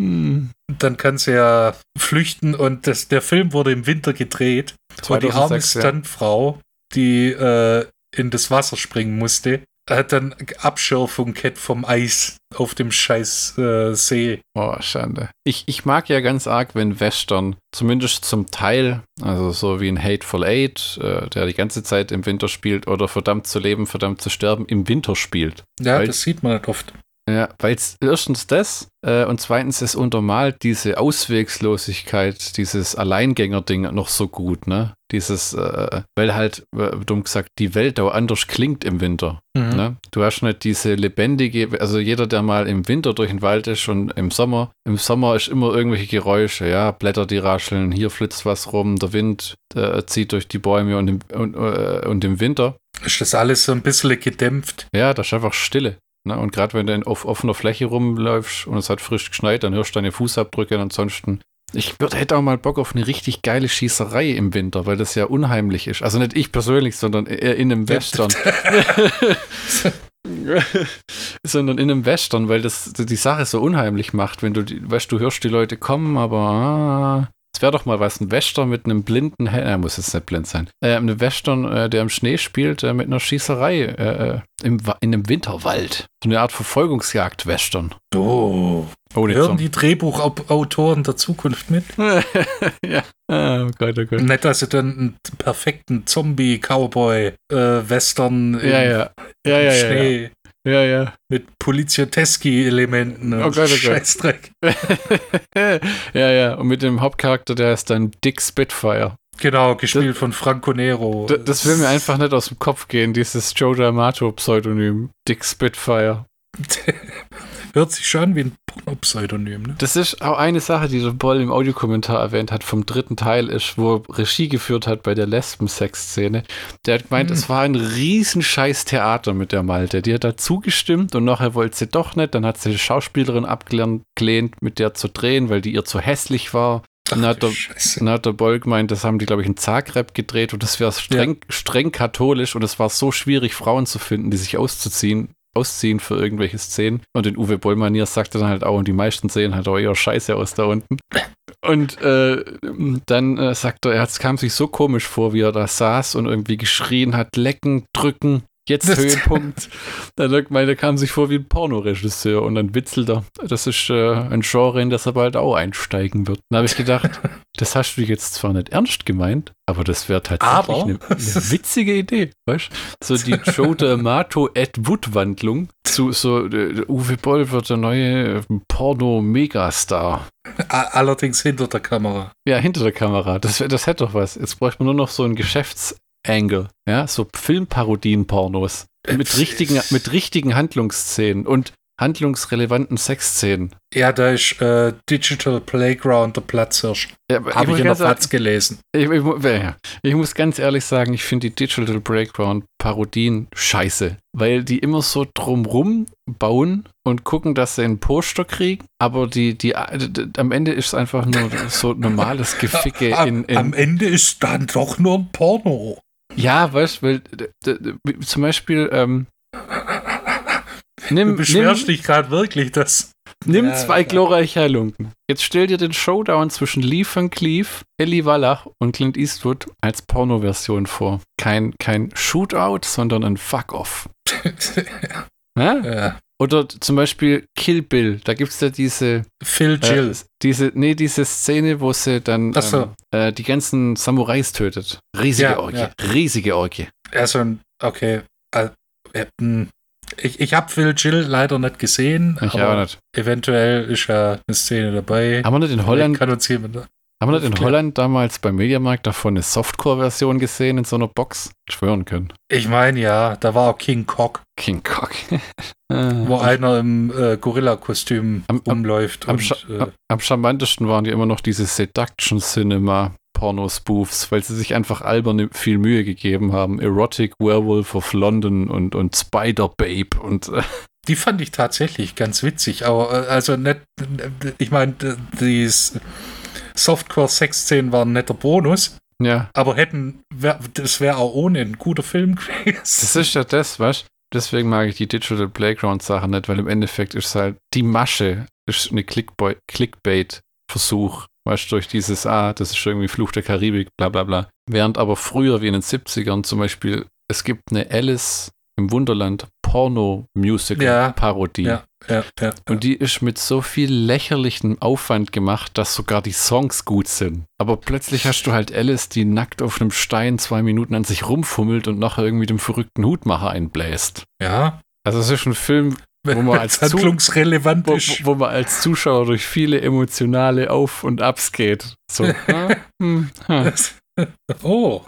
Hm. dann kann sie ja flüchten und das, der Film wurde im Winter gedreht. War die arme 2006. Stuntfrau, die äh, in das Wasser springen musste, hat dann Abschürfung gehabt vom Eis auf dem scheiß äh, See. Oh, Schande. Ich, ich mag ja ganz arg, wenn Western, zumindest zum Teil, also so wie ein Hateful Eight, äh, der die ganze Zeit im Winter spielt, oder Verdammt zu leben, verdammt zu sterben, im Winter spielt. Ja, Weil- das sieht man nicht oft. Ja, weil es erstens das äh, und zweitens es untermalt diese Auswegslosigkeit, dieses Alleingänger-Ding noch so gut, ne? Dieses, äh, weil halt, äh, dumm gesagt, die Welt auch anders klingt im Winter. Mhm. Ne? Du hast nicht diese lebendige, also jeder, der mal im Winter durch den Wald ist und im Sommer, im Sommer ist immer irgendwelche Geräusche, ja, Blätter, die rascheln, hier flitzt was rum, der Wind äh, zieht durch die Bäume und im, und, äh, und im Winter, Ist das alles so ein bisschen gedämpft? ja, da ist einfach Stille. Ne? Und gerade wenn du auf offener Fläche rumläufst und es hat frisch geschneit, dann hörst du deine Fußabdrücke und ansonsten. Ich würd, hätte auch mal Bock auf eine richtig geile Schießerei im Winter, weil das ja unheimlich ist. Also nicht ich persönlich, sondern eher in einem Western. sondern in einem Western, weil das die Sache so unheimlich macht, wenn du, weißt du, hörst die Leute kommen, aber ah, es wäre doch mal was, ein Western mit einem blinden, Hel- er muss jetzt nicht blind sein, äh, ein Western, äh, der im Schnee spielt, äh, mit einer Schießerei äh, äh, im, in einem Winterwald. So eine Art Verfolgungsjagd-Western. Oh. Ohne Hören die Drehbuchautoren der Zukunft mit? ja. Ah, oh Gott, oh Gott. Nicht, dass sie dann einen perfekten Zombie-Cowboy-Western Ja, ja. Ja, ja. Ja, Schnee ja. ja. mit Polizioteski-Elementen und Oh Gott, oh. Scheißdreck. ja, ja. Und mit dem Hauptcharakter, der ist dann Dick Spitfire. Genau, gespielt von Franco Nero. D das will mir einfach nicht aus dem Kopf gehen, dieses Joe D'Amato-Pseudonym. Dick Spitfire. Hört sich schon wie ein Porno-Pseudonym, ne? Das ist auch eine Sache, die der Boll im Audiokommentar erwähnt hat, vom dritten Teil ist, wo er Regie geführt hat bei der Lesben-Sex-Szene. Der hat gemeint, Hm. es war ein riesenscheiß Theater mit der Malte. Die hat da zugestimmt und nachher wollte sie doch nicht. Dann hat sie die Schauspielerin abgelehnt, mit der zu drehen, weil die ihr zu hässlich war. Dann hat, der, dann hat der Boll gemeint, das haben die, glaube ich, in Zagreb gedreht und das wäre streng, streng katholisch und es war so schwierig, Frauen zu finden, die sich auszuziehen, ausziehen für irgendwelche Szenen. Und in Uwe Boll-Manier sagte dann halt auch, und die meisten sehen halt auch eher scheiße aus da unten. Und äh, dann äh, sagt er, es kam sich so komisch vor, wie er da saß und irgendwie geschrien hat, lecken, drücken, jetzt Das- Höhepunkt. Dann hat er gemeint, er kam sich vor wie ein Pornoregisseur und dann witzelt er. Das ist äh, ein Genre, in das er bald auch einsteigen wird. Dann habe ich gedacht, das hast du jetzt zwar nicht ernst gemeint, aber das wäre tatsächlich eine, eine witzige Idee, weißt So die Joe D'Amato Ed Wood Wandlung zu so äh, Uwe Boll wird der neue Porno-Megastar. Allerdings hinter der Kamera. Ja, hinter der Kamera. Das, das hätte doch was. Jetzt bräuchte man nur noch so einen Geschäftsangle. Ja, so Filmparodien-Pornos. Mit richtigen, mit richtigen Handlungsszenen und handlungsrelevanten Sexszenen. Ja, da ist äh, Digital Playground der Platzhirsch. Ja, Habe ich in der Platz gelesen. Ich, ich, ich muss ganz ehrlich sagen, ich finde die Digital Breakground Parodien scheiße, weil die immer so drumrum bauen und gucken, dass sie einen Poster kriegen, aber die, die, am Ende ist es einfach nur so normales Geficke am, in, am in Ende ist dann doch nur ein Porno. Ja, weißt, weil d- d- d- zum Beispiel ähm, Du nimm, nimm, beschwerst dich gerade wirklich, dass. nimm Ja, zwei ja. glorreiche Halunken. Jetzt stell dir den Showdown zwischen Lee Van Cleef, Ellie Wallach und Clint Eastwood als Pornoversion vor. Kein, kein Shootout, sondern ein Fuck-Off. Ja? ja. Oder zum Beispiel Kill Bill, da gibt es ja diese, Phil äh, Jill. diese, nee, diese Szene, wo sie dann so. ähm, äh, die ganzen Samurais tötet. Riesige Ja, Orgie, ja. riesige Orgie. Also, okay. Äh, äh, hm. Ich, ich habe Phil Jill leider nicht gesehen. Ich aber auch nicht. Eventuell ist ja eine Szene dabei. Haben wir nicht in Holland, Kann uns jemand. Haben wir nicht in. Holland damals beim Mediamarkt davon eine Softcore-Version gesehen in so einer Box? Schwören können. Ich meine, ja, da war auch King Cock, King Cock. wo einer im äh, Gorilla-Kostüm Am- am- und, äh, am, charmantesten waren ja immer noch diese Seduction Cinema Porno-Spoofs, weil sie sich einfach albern viel Mühe gegeben haben. Erotic Werewolf of London und, und Spider Babe und äh, die fand ich tatsächlich ganz witzig. Aber äh, also nicht, ich meine, die Softcore-Sex-Szenen waren ein netter Bonus. Ja. Aber hätten, wär, das wäre auch ohne ein guter Film gewesen. Das ist ja das, weißt Deswegen mag ich die Digital Playground-Sache nicht, weil im Endeffekt ist halt die Masche ist eine Clickbait-Versuch, weißt du, durch dieses, ah, das ist irgendwie Fluch der Karibik, bla bla bla. Während aber früher, wie in den 70ern zum Beispiel, es gibt eine Alice im Wunderland Porno-Musical-Parodie. Ja, ja, ja, Und die ist mit so viel lächerlichem Aufwand gemacht, dass sogar die Songs gut sind. Aber plötzlich hast du halt Alice, die nackt auf einem Stein zwei Minuten an sich rumfummelt und nachher irgendwie dem verrückten Hutmacher einbläst. Ja. Also es ist ein Film, wo man als, handlungsrelevant wo, wo man als Zuschauer durch viele emotionale Auf- und Abs geht. So, hm. Oh.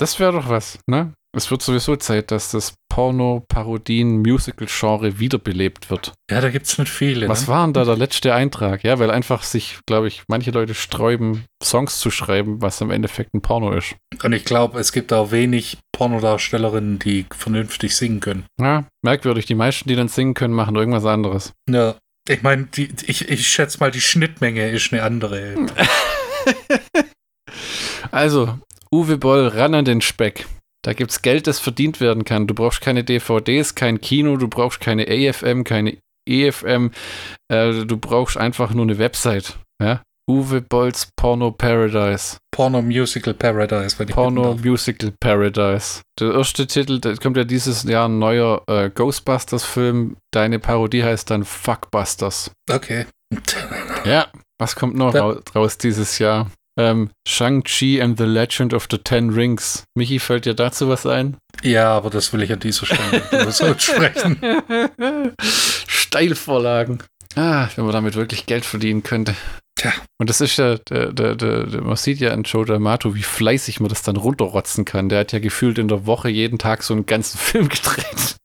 Das wäre doch was, ne? Es wird sowieso Zeit, dass das Porno-Parodien-Musical-Genre wiederbelebt wird. Ja, da gibt es nicht viele. Was ne? war denn da der letzte Eintrag? Ja, weil einfach sich, glaube ich, manche Leute sträuben, Songs zu schreiben, was im Endeffekt ein Porno ist. Und ich glaube, es gibt auch wenig Pornodarstellerinnen, die vernünftig singen können. Ja, merkwürdig. Die meisten, die dann singen können, machen irgendwas anderes. Ja. Ich meine, ich, ich schätze mal, die Schnittmenge ist eine andere. Also, Uwe Boll, ran an den Speck. Da gibt's Geld, das verdient werden kann. Du brauchst keine DVDs, kein Kino, du brauchst keine AFM, keine EFM. Äh, du brauchst einfach nur eine Website. Ja? Uwe Bolls Porno Paradise. Porno Musical Paradise, wenn ich Porno darf. Musical Paradise. Der erste Titel, da kommt ja dieses Jahr ein neuer äh, Ghostbusters-Film. Deine Parodie heißt dann Fuckbusters. Okay. Ja, was kommt noch Da- rau raus dieses Jahr? Ähm, Shang-Chi and the Legend of the Ten Rings. Michi, fällt dir dazu was ein? Ja, aber das will ich an dieser Stelle nicht so sprechen. Steilvorlagen. Ah, wenn man damit wirklich Geld verdienen könnte. Tja. Und das ist ja, der, der, der, der, man sieht ja an Joe D'Amato, wie fleißig man das dann runterrotzen kann. Der hat ja gefühlt in der Woche jeden Tag so einen ganzen Film gedreht.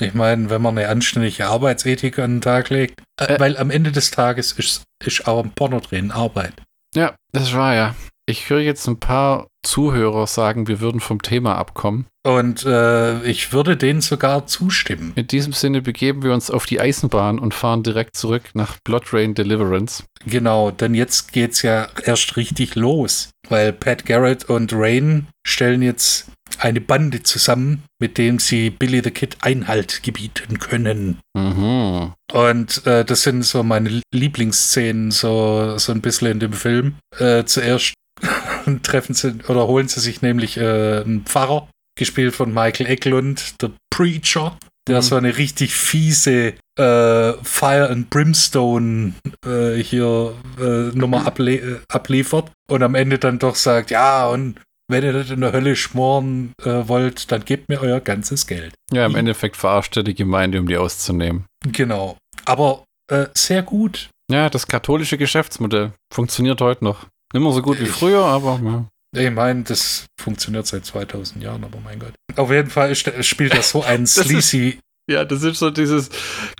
Ich meine, wenn man eine anständige Arbeitsethik an den Tag legt, äh, weil am Ende des Tages ist, ist auch ein Pornodrehen Arbeit. Ja, das war ja. Ich höre jetzt ein paar Zuhörer sagen, wir würden vom Thema abkommen. Und äh, ich würde denen sogar zustimmen. In diesem Sinne begeben wir uns auf die Eisenbahn und fahren direkt zurück nach Blood Rain Deliverance. Genau, denn jetzt geht's ja erst richtig los, weil Pat Garrett und Rain stellen jetzt eine Bande zusammen, mit dem sie Billy the Kid Einhalt gebieten können. Mhm. Und äh, das sind so meine Lieblingsszenen, so, so ein bisschen in dem Film. Äh, zuerst treffen sie oder holen sie sich nämlich äh, einen Pfarrer, gespielt von Michael Eklund, der Preacher, der Mhm. so eine richtig fiese äh, Fire and Brimstone äh, hier äh, Nummer able abliefert und am Ende dann doch sagt, ja, und wenn ihr nicht in der Hölle schmoren äh, wollt, dann gebt mir euer ganzes Geld. Ja, im. Endeffekt verarscht er die Gemeinde, um die auszunehmen. Genau. Aber äh, sehr gut. Ja, das katholische Geschäftsmodell funktioniert heute noch. Nicht mehr so gut wie früher, aber ja. Ich meine, das funktioniert seit 2000 Jahren, aber mein Gott. Auf jeden Fall ist, spielt das so ein sleazy. Ja, das ist so dieses,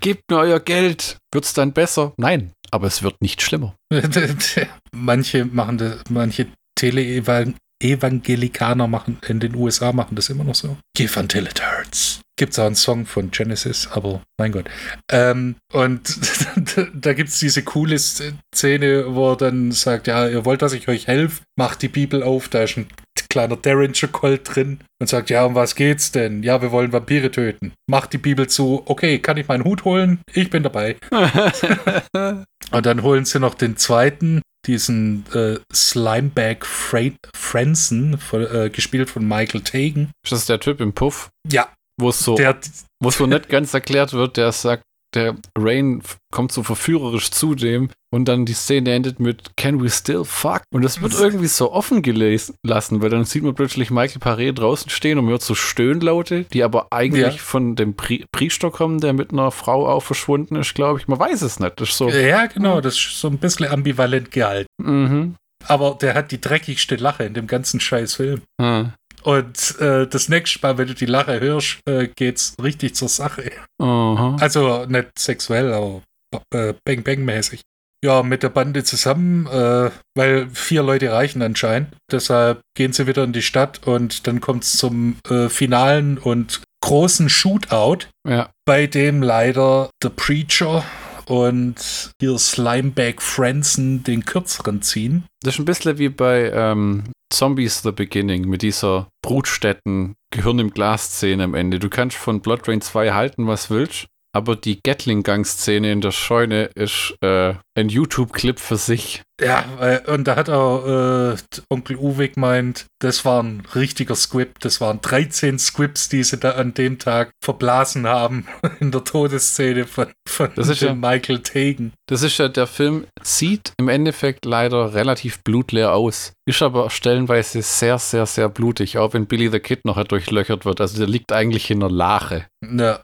gebt mir euer Geld, wird's dann besser? Nein, aber es wird nicht schlimmer. manche machen das, manche Tele-Evangelikaner machen in den USA machen das immer noch so. Give until it hurts. Gibt's auch einen Song von Genesis, aber mein Gott. Ähm, und da gibt's diese coole Szene, wo er dann sagt, ja, ihr wollt, dass ich euch helfe, macht die Bibel auf, da ist ein kleiner Derringer Colt drin und sagt, ja, um was geht's denn? Ja, wir wollen Vampire töten. Macht die Bibel zu, okay, kann ich meinen Hut holen? Ich bin dabei. Und dann holen sie noch den zweiten, diesen äh, Slimebag Fra Franson, äh, gespielt von Michael Tagan. ist das der Typ im Puff, Ja, wo es so, der, wo es so nicht ganz erklärt wird, der sagt, der Rain kommt so verführerisch zu dem und dann die Szene endet mit Can we still fuck? Und das wird irgendwie so offen gelassen, weil dann sieht man plötzlich Michael Paré draußen stehen und hört so Stöhnlaute, die aber eigentlich Ja. von dem Pri Priester kommen, der mit einer Frau auch verschwunden ist, glaube ich. Man weiß es nicht. Das ist so. ja, genau, das ist so ein bisschen ambivalent gehalten. Mhm. Aber der hat die dreckigste Lache in dem ganzen scheiß Film. Ah. Und äh, das nächste Mal, wenn du die Lache hörst, äh, geht's richtig zur Sache. Aha. Also nicht sexuell, aber äh, Bang Bang mäßig. Ja, mit der Bande zusammen, äh, weil vier Leute reichen anscheinend. Deshalb gehen sie wieder in die Stadt und dann kommt es zum äh, finalen und großen Shootout, Ja. bei dem leider The Preacher und hier Slimeback Franson den kürzeren ziehen. Das ist ein bisschen wie bei ähm, Zombies The Beginning mit dieser Brutstätten Gehirn im Glas-Szene am Ende. Du kannst von Blood Rain 2 halten, was willst, aber die Gatling-Gang-Szene in der Scheune ist äh, ein YouTube-Clip für sich. Ja, und da hat auch äh, Onkel Uwe gemeint, das war ein richtiger Script. Das waren 13 Scripts, die sie da an dem Tag verblasen haben in der Todesszene von, von Das ist ja- Michael Tagen. Das ist ja, der Film sieht im Endeffekt leider relativ blutleer aus. Ist aber stellenweise sehr, sehr, sehr blutig, auch wenn Billy the Kid noch durchlöchert wird. Also der liegt eigentlich in der Lache. Ja.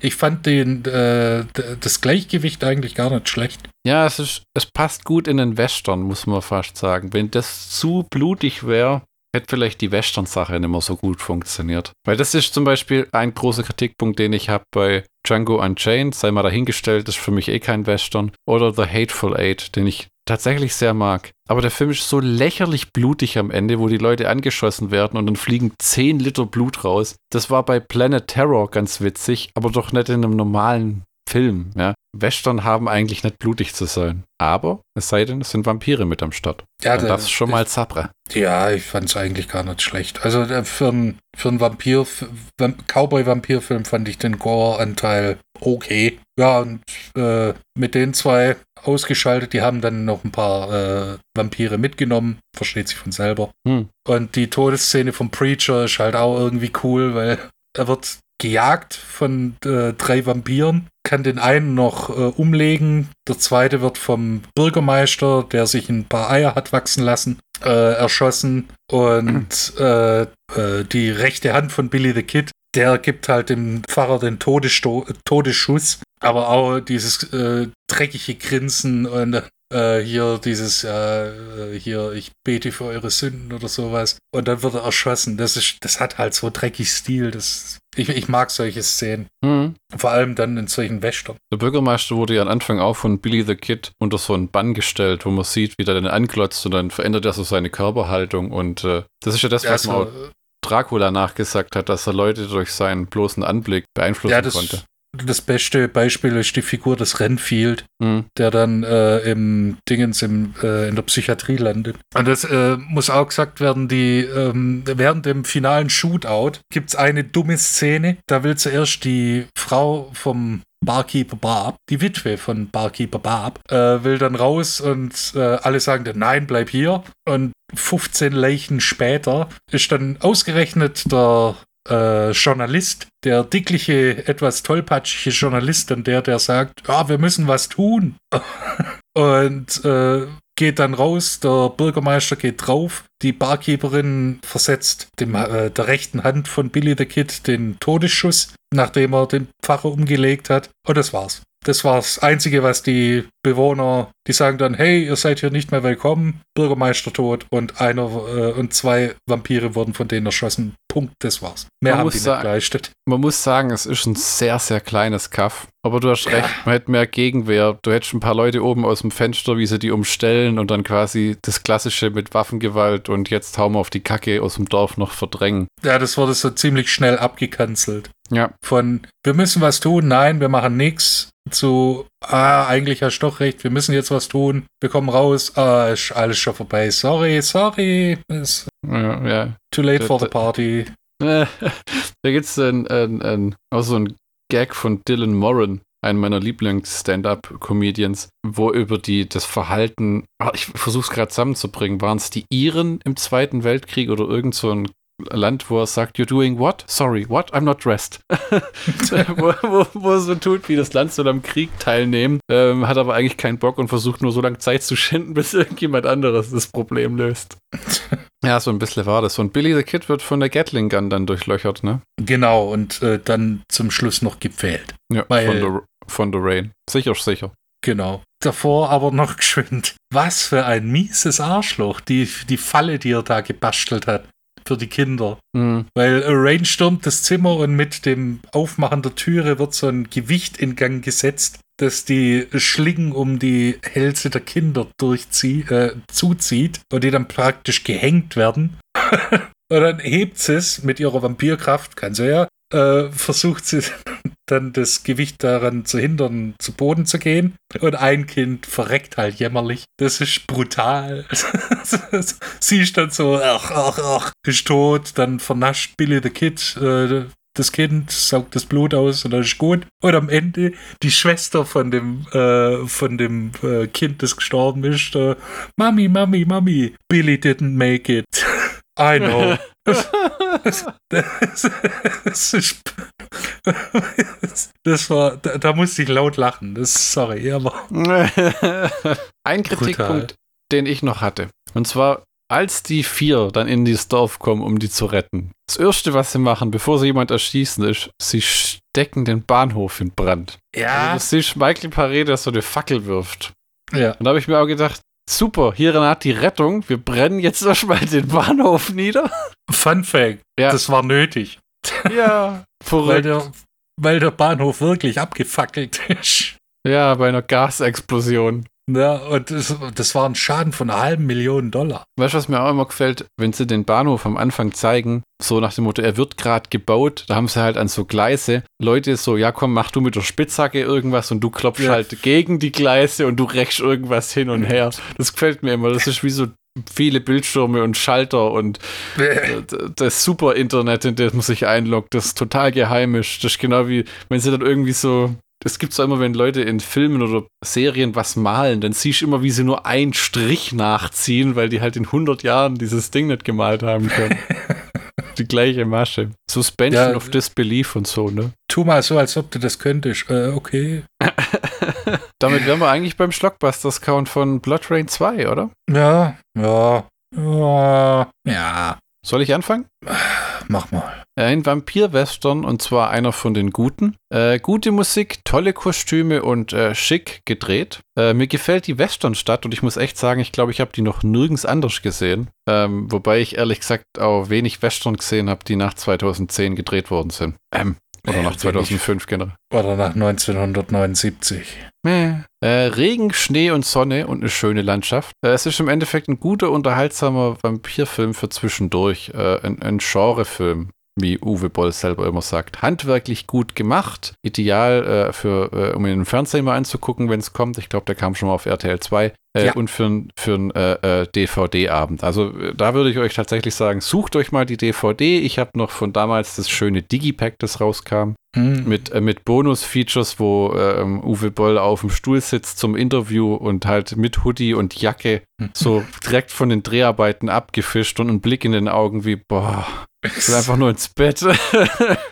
Ich- fand den, äh, das Gleichgewicht eigentlich gar nicht schlecht. Ja, es ist, es passt gut in den Western, muss man fast sagen. Wenn das zu blutig wäre, hätte vielleicht die Western-Sache nicht mehr so gut funktioniert. Weil das ist zum Beispiel ein großer Kritikpunkt, den ich habe bei Django Unchained, sei mal dahingestellt, ist für mich eh kein Western. Oder The Hateful Eight, den ich tatsächlich sehr mag. Aber der Film ist so lächerlich blutig am Ende, wo die Leute angeschossen werden und dann fliegen 10 Liter Blut raus. Das war bei Planet Terror ganz witzig, aber doch nicht in einem normalen Film. Ja. Western haben eigentlich nicht blutig zu sein. Aber es sei denn, es sind Vampire mit am Start. Ja, Und das ist schon mal Zapre. Ja, ich fand es eigentlich gar nicht schlecht. Also äh, für einen für Vampir, Vamp- Cowboy-Vampir-Film fand ich den Gore-Anteil okay. Ja, und äh, mit den zwei ausgeschaltet, die haben dann noch ein paar äh, Vampire mitgenommen, versteht sich von selber. Hm. Und die Todesszene vom Preacher ist halt auch irgendwie cool, weil er wird gejagt von äh, drei Vampiren, kann den einen noch äh, umlegen, der zweite wird vom Bürgermeister, der sich ein paar Eier hat wachsen lassen, äh, erschossen und äh, äh, die rechte Hand von Billy the Kid, der gibt halt dem Pfarrer den Todessto Todesschuss, aber auch dieses äh, dreckige Grinsen und äh, hier dieses, äh, hier, ich bete für eure Sünden oder sowas. Und dann wird er erschossen. Das ist, das hat halt so dreckig Stil. Das, ich, ich mag solche Szenen. Hm. Vor allem dann in solchen Western. Der Bürgermeister wurde ja am Anfang auch von Billy the Kid unter so einen Bann gestellt, wo man sieht, wie der dann anglotzt und dann verändert er so seine Körperhaltung. Und äh, das ist ja das, was man Also, Dracula nachgesagt hat, dass er Leute durch seinen bloßen Anblick beeinflussen ja, das, konnte. das beste Beispiel ist die Figur des Renfield, Hm. der dann äh, im Dingens im, äh, in der Psychiatrie landet. Und das äh, muss auch gesagt werden, die ähm, während dem finalen Shootout gibt es eine dumme Szene. Da will zuerst die Frau vom Barkeeper Barb, die Witwe von Barkeeper Barb, äh, will dann raus und äh, alle sagen dann, nein, bleib hier. Und 15 Leichen später ist dann ausgerechnet der äh, Journalist, der dickliche, etwas tollpatschige Journalist, dann der, der sagt, ja, wir müssen was tun. Und äh, geht dann raus, der Bürgermeister geht drauf, die Barkeeperin versetzt dem, äh, der rechten Hand von Billy the Kid den Todesschuss, nachdem er den Pfarrer umgelegt hat. Und das war's. Das war das Einzige, was die Bewohner, die sagen dann, hey, ihr seid hier nicht mehr willkommen, Bürgermeister tot und einer äh, und zwei Vampire wurden von denen erschossen. Punkt, das war's. Mehr Man haben die nicht geleistet. Man muss sagen, es ist ein sehr, sehr kleines Kaff. Aber du hast recht, man hätte mehr Gegenwehr. Du hättest ein paar Leute oben aus dem Fenster, wie sie die umstellen und dann quasi das Klassische mit Waffengewalt und jetzt hauen wir auf die Kacke aus dem Dorf noch verdrängen. Ja, das wurde so ziemlich schnell abgekanzelt. Ja, Von, wir müssen was tun, nein, wir machen nichts, zu, ah, eigentlich hast du doch recht, wir müssen jetzt was tun, wir kommen raus, ah, ist alles schon vorbei, sorry, sorry, it's ja, ja. too late Da- for the da- party. Da gibt es ein, ein, ein, auch so ein Gag von Dylan Moran, einem meiner Lieblings-Stand-Up-Comedians, wo über die, das Verhalten, ah, ich versuche es gerade zusammenzubringen, waren es die Iren im Zweiten Weltkrieg oder irgend so ein Land, wo er sagt, you're doing what? Sorry, what? I'm not dressed. wo, wo, wo er so tut, wie das Land soll am Krieg teilnehmen, ähm, hat aber eigentlich keinen Bock und versucht nur so lange Zeit zu schinden, bis irgendjemand anderes das Problem löst. Ja, so ein bisschen war das. Und Billy the Kid wird von der Gatling Gun dann durchlöchert, ne? Genau, und äh, dann zum Schluss noch gepfählt. Ja, Weil- von, der, von der Rain. Sicher, sicher. Genau. Davor aber noch geschwind. Was für ein mieses Arschloch, die, die Falle, die er da gebastelt hat für die Kinder. Hm. Weil Rain stürmt das Zimmer und mit dem Aufmachen der Türe wird so ein Gewicht in Gang gesetzt, das die Schlingen um die Hälse der Kinder durchzieht, äh, zuzieht und die dann praktisch gehängt werden. und dann hebt sie es mit ihrer Vampirkraft, kann sie ja, äh, versucht sie dann das Gewicht daran zu hindern, zu Boden zu gehen. Und ein Kind verreckt halt jämmerlich. Das ist brutal. sie ist dann so, ach, ach, ach, ist tot. Dann vernascht Billy the Kid äh, das Kind, saugt das Blut aus und dann ist gut. Und am Ende die Schwester von dem, äh, von dem äh, Kind, das gestorben ist, äh, Mami, Mami, Mami, Billy didn't make it. I know. Das, das, das, das war, da, da, musste ich laut lachen. Das, sorry, aber. Ein Kritikpunkt, den ich noch hatte. Und zwar, als die vier dann in dieses Dorf kommen, um die zu retten. Das Erste, was sie machen, bevor sie jemand erschießen, ist, sie stecken den Bahnhof in Brand. Ja. Also, du siehst Michael Paré, der so eine Fackel wirft. Ja. Und da habe ich mir auch gedacht, super, hier hat die Rettung. Wir brennen jetzt erstmal den Bahnhof nieder. Fun Fact, ja. das war nötig. Ja, verrückt. Weil der, weil der Bahnhof wirklich abgefackelt ist. Ja, bei einer Gasexplosion. Ja, und das, das war ein Schaden von einer halben Million Dollar. Weißt du, was mir auch immer gefällt, wenn sie den Bahnhof am Anfang zeigen, so nach dem Motto, er wird gerade gebaut, da haben sie halt an so Gleise Leute so, ja komm, mach du mit der Spitzhacke irgendwas und du klopfst ja. halt gegen die Gleise und du rächst irgendwas hin und her. Das gefällt mir immer. Das ist wie so viele Bildschirme und Schalter und das super Internet, in das man sich einloggt, das ist total geheimisch. Das ist genau wie, wenn sie dann irgendwie so es gibt zwar immer, wenn Leute in Filmen oder Serien was malen, dann siehst du immer, wie sie nur einen Strich nachziehen, weil die halt in 100 Jahren dieses Ding nicht gemalt haben können. die gleiche Masche. Suspension ja, of Disbelief und so, ne? Tu mal so, als ob du das könntest. Äh, okay. Damit wären wir eigentlich beim Schlockbusters-Count von Blood Rain 2, oder? Ja, ja, ja. Ja. Soll ich anfangen? Mach mal. Ein Vampir-Western und zwar einer von den guten. Äh, gute Musik, tolle Kostüme und äh, schick gedreht. Äh, mir gefällt die Westernstadt und ich muss echt sagen, ich glaube, ich habe die noch nirgends anders gesehen. Ähm, wobei ich ehrlich gesagt auch wenig Western gesehen habe, die nach 2010 gedreht worden sind. Ähm, oder nach 2005 generell. Oder nach 1979. Äh, Regen, Schnee und Sonne und eine schöne Landschaft. Äh, es ist im Endeffekt ein guter, unterhaltsamer Vampirfilm für zwischendurch. Äh, ein, ein Genrefilm wie Uwe Boll selber immer sagt. Handwerklich gut gemacht, ideal äh, für, äh, um ihn im Fernsehen mal anzugucken, wenn es kommt. Ich glaube, der kam schon mal auf RTL 2 äh, ja. und für, für einen äh, äh, DVD-Abend. Also äh, da würde ich euch tatsächlich sagen, sucht euch mal die DVD. Ich habe noch von damals das schöne Digipack, das rauskam. Mhm. Mit, äh, mit Bonus-Features, wo ähm, Uwe Boll auf dem Stuhl sitzt zum Interview und halt mit Hoodie und Jacke mhm. so direkt von den Dreharbeiten abgefischt und einen Blick in den Augen wie, boah, ich will einfach nur ins Bett.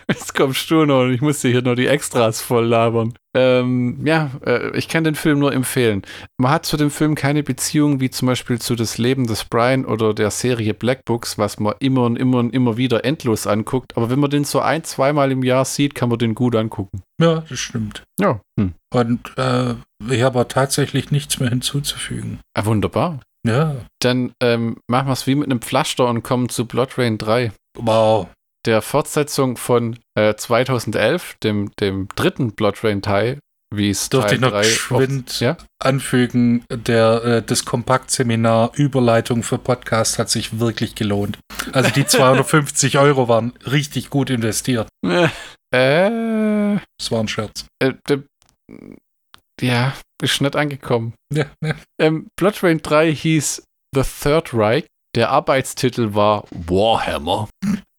Jetzt kommst du noch und ich muss dir hier nur die Extras voll labern. Ähm, ja, äh, ich kann den Film nur empfehlen. Man hat zu dem Film keine Beziehung wie zum Beispiel zu Das Leben des Brian oder der Serie Black Books, was man immer und immer und immer wieder endlos anguckt. Aber wenn man den so ein, zweimal im Jahr sieht, kann man den gut angucken. Ja, das stimmt. Ja. Hm. Und äh, ich habe tatsächlich nichts mehr hinzuzufügen. Ah, wunderbar. Ja. Dann ähm, machen wir es wie mit einem Pflaster und kommen zu Blood Rain 3. Wow. Der Fortsetzung von äh, 2011, dem, dem dritten Blood Rain Teil, wie es Dürfte ich noch geschwind ja? anfügen, der, äh, das Kompaktseminar Überleitung für Podcast hat sich wirklich gelohnt. Also die 250 Euro waren richtig gut investiert. Äh. Das war ein Scherz. Äh, ja, ist nicht angekommen. Ja, ja. Ähm, Blood Rain 3 hieß The Third Reich. Der Arbeitstitel war Warhammer.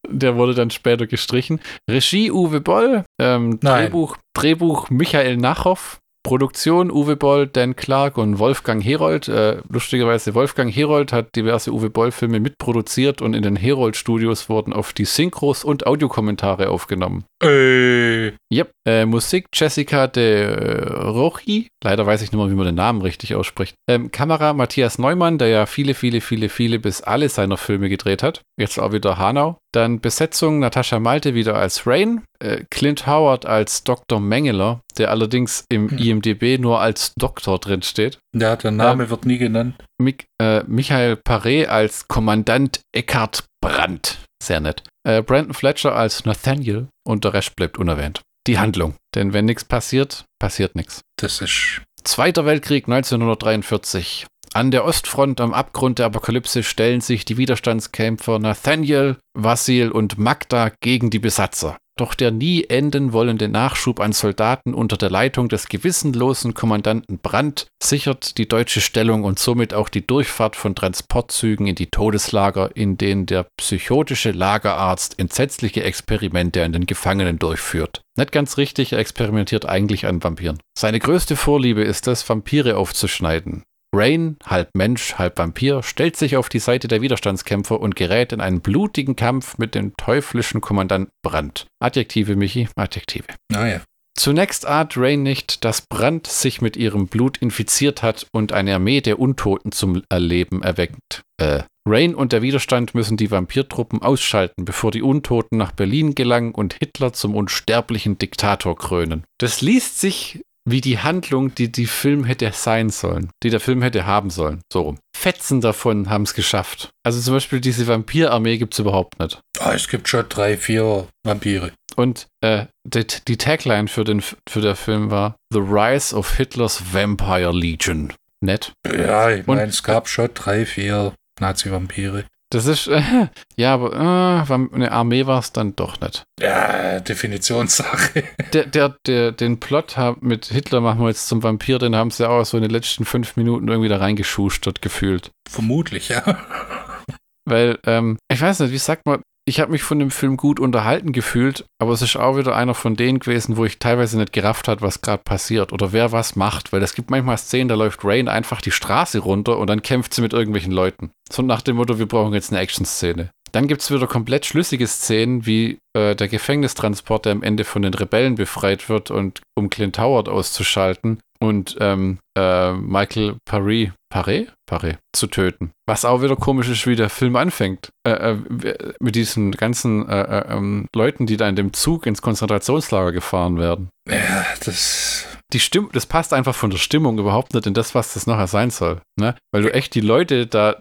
Der wurde dann später gestrichen. Regie Uwe Boll, ähm, Drehbuch, Drehbuch Michael Nachow, Produktion Uwe Boll, Dan Clark und Wolfgang Herold. Äh, lustigerweise, Wolfgang Herold hat diverse Uwe Boll-Filme mitproduziert und in den Herold-Studios wurden auf die Synchros und Audiokommentare aufgenommen. Äh. Yep. Äh, Musik Jessica de Rochi. Leider weiß ich nicht mehr, wie man den Namen richtig ausspricht. Ähm, Kamera Matthias Neumann, der ja viele, viele, viele, viele bis alle seiner Filme gedreht hat. Jetzt auch wieder Hanau. Dann Besetzung Natascha Malte wieder als Rain. Äh, Clint Howard als Dr. Mengeler, der allerdings im hm. IMDB nur als Doktor drin steht. Ja, der Name ähm, wird nie genannt. Mik äh, Michael Paré als Kommandant Eckhard Brandt. Sehr nett. Äh, Brandon Fletcher als Nathaniel und der Rest bleibt unerwähnt. Die Handlung. Denn wenn nichts passiert, passiert nichts. Das ist. Zweiter Weltkrieg 1943. An der Ostfront am Abgrund der Apokalypse stellen sich die Widerstandskämpfer Nathaniel, Vasil und Magda gegen die Besatzer. Doch der nie enden wollende Nachschub an Soldaten unter der Leitung des gewissenlosen Kommandanten Brandt sichert die deutsche Stellung und somit auch die Durchfahrt von Transportzügen in die Todeslager, in denen der psychotische Lagerarzt entsetzliche Experimente an den Gefangenen durchführt. Nicht ganz richtig, er experimentiert eigentlich an Vampiren. Seine größte Vorliebe ist es, Vampire aufzuschneiden. Rain, halb Mensch, halb Vampir, stellt sich auf die Seite der Widerstandskämpfer und gerät in einen blutigen Kampf mit dem teuflischen Kommandanten Brandt. Adjektive, Michi, Adjektive. Ah ja. Zunächst ahnt Rain nicht, dass Brandt sich mit ihrem Blut infiziert hat und eine Armee der Untoten zum Erleben erweckt. Äh. Rain und der Widerstand müssen die Vampirtruppen ausschalten, bevor die Untoten nach Berlin gelangen und Hitler zum unsterblichen Diktator krönen. Das liest sich wie die Handlung, die die Film hätte sein sollen, die der Film hätte haben sollen. So rum. Fetzen davon haben es geschafft. Also zum Beispiel diese Vampirarmee gibt es überhaupt nicht. Ah, es gibt schon drei, vier Vampire. Und äh, die, die, Tagline für den, für den Film war The Rise of Hitler's Vampire Legion. Nett. Ja, ich meine, es gab schon drei, vier Nazi-Vampire. Das ist, äh, ja, aber äh, eine Armee war es dann doch nicht. Ja, Definitionssache. Der, der, der, den Plot mit Hitler machen wir jetzt zum Vampir, den haben sie auch so in den letzten fünf Minuten irgendwie da reingeschustert gefühlt. Vermutlich, ja. Weil, ähm, ich weiß nicht, wie sagt man, ich habe mich von dem Film gut unterhalten gefühlt, aber es ist auch wieder einer von denen gewesen, wo ich teilweise nicht gerafft hat, was gerade passiert oder wer was macht, weil es gibt manchmal Szenen, da läuft Rain einfach die Straße runter und dann kämpft sie mit irgendwelchen Leuten. So nach dem Motto, wir brauchen jetzt eine Action-Szene. Dann gibt es wieder komplett schlüssige Szenen, wie äh, der Gefängnistransport, der am Ende von den Rebellen befreit wird und um Clint Howard auszuschalten und ähm, äh, Michael Paré, Paré? Paré zu töten. Was auch wieder komisch ist, wie der Film anfängt. Äh, äh, mit diesen ganzen äh, äh, ähm, Leuten, die da in dem Zug ins Konzentrationslager gefahren werden. Ja, das die Stimm das passt einfach von der Stimmung überhaupt nicht in das, was das nachher sein soll. Ne? Weil du echt die Leute da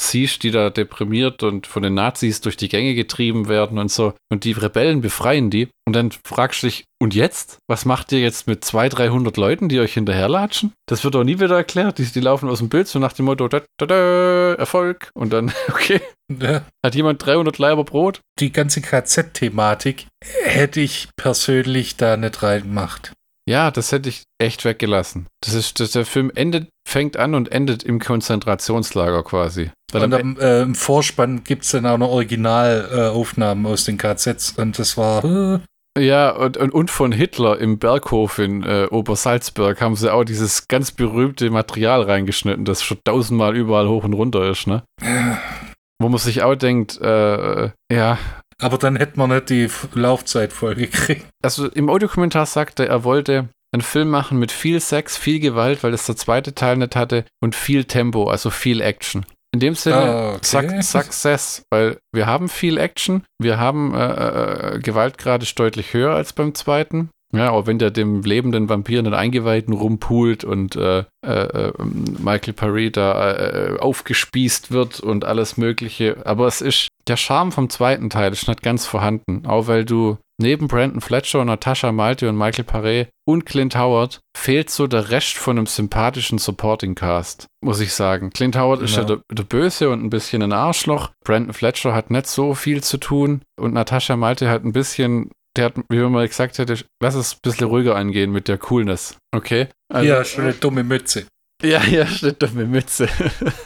siehst, die da deprimiert und von den Nazis durch die Gänge getrieben werden und so. Und die Rebellen befreien die. Und dann fragst du dich, und jetzt? Was macht ihr jetzt mit 200, 300 Leuten, die euch hinterherlatschen? Das wird doch nie wieder erklärt. Die, die laufen aus dem Bild so nach dem Motto, da, da, da, Erfolg. Und dann, okay. Ja. Hat jemand 300 Leiber Brot? Die ganze KZ-Thematik hätte ich persönlich da nicht reingemacht. Ja, das hätte ich echt weggelassen. Das ist, das, der Film endet, fängt an und endet im Konzentrationslager quasi. Weil und am, äh, im Vorspann gibt es dann auch noch Originalaufnahmen äh, aus den KZs und das war. Äh. Ja, und, und, und von Hitler im Berghof in äh, Obersalzberg haben sie auch dieses ganz berühmte Material reingeschnitten, das schon tausendmal überall hoch und runter ist, ne? Wo man sich auch denkt, äh, ja, aber dann hätte man nicht die Laufzeit voll gekriegt. Also im Audiokommentar sagte er, er wollte einen Film machen mit viel Sex, viel Gewalt, weil es der zweite Teil nicht hatte und viel Tempo, also viel Action. In dem Sinne, ah, okay. Success, weil wir haben viel Action, wir haben äh, äh, Gewaltgrad ist deutlich höher als beim zweiten. Ja, auch wenn der dem lebenden Vampir in den Eingeweihten rumpult und äh, äh, äh Michael Paré da äh, aufgespießt wird und alles Mögliche. Aber es ist, der Charme vom zweiten Teil ist nicht ganz vorhanden. Auch weil du neben Brandon Fletcher, Natascha Malte und Michael Paré und Clint Howard fehlt so der Rest von einem sympathischen Supporting Cast, muss ich sagen. Clint Howard genau. ist ja der, der, Böse und ein bisschen ein Arschloch. Brandon Fletcher hat nicht so viel zu tun und Natascha Malte hat ein bisschen der hat, wie man mal gesagt hätte, lass es ein bisschen ruhiger angehen mit der Coolness. Okay? Also, ja, schon eine dumme Mütze. Ja, ja, eine dumme Mütze.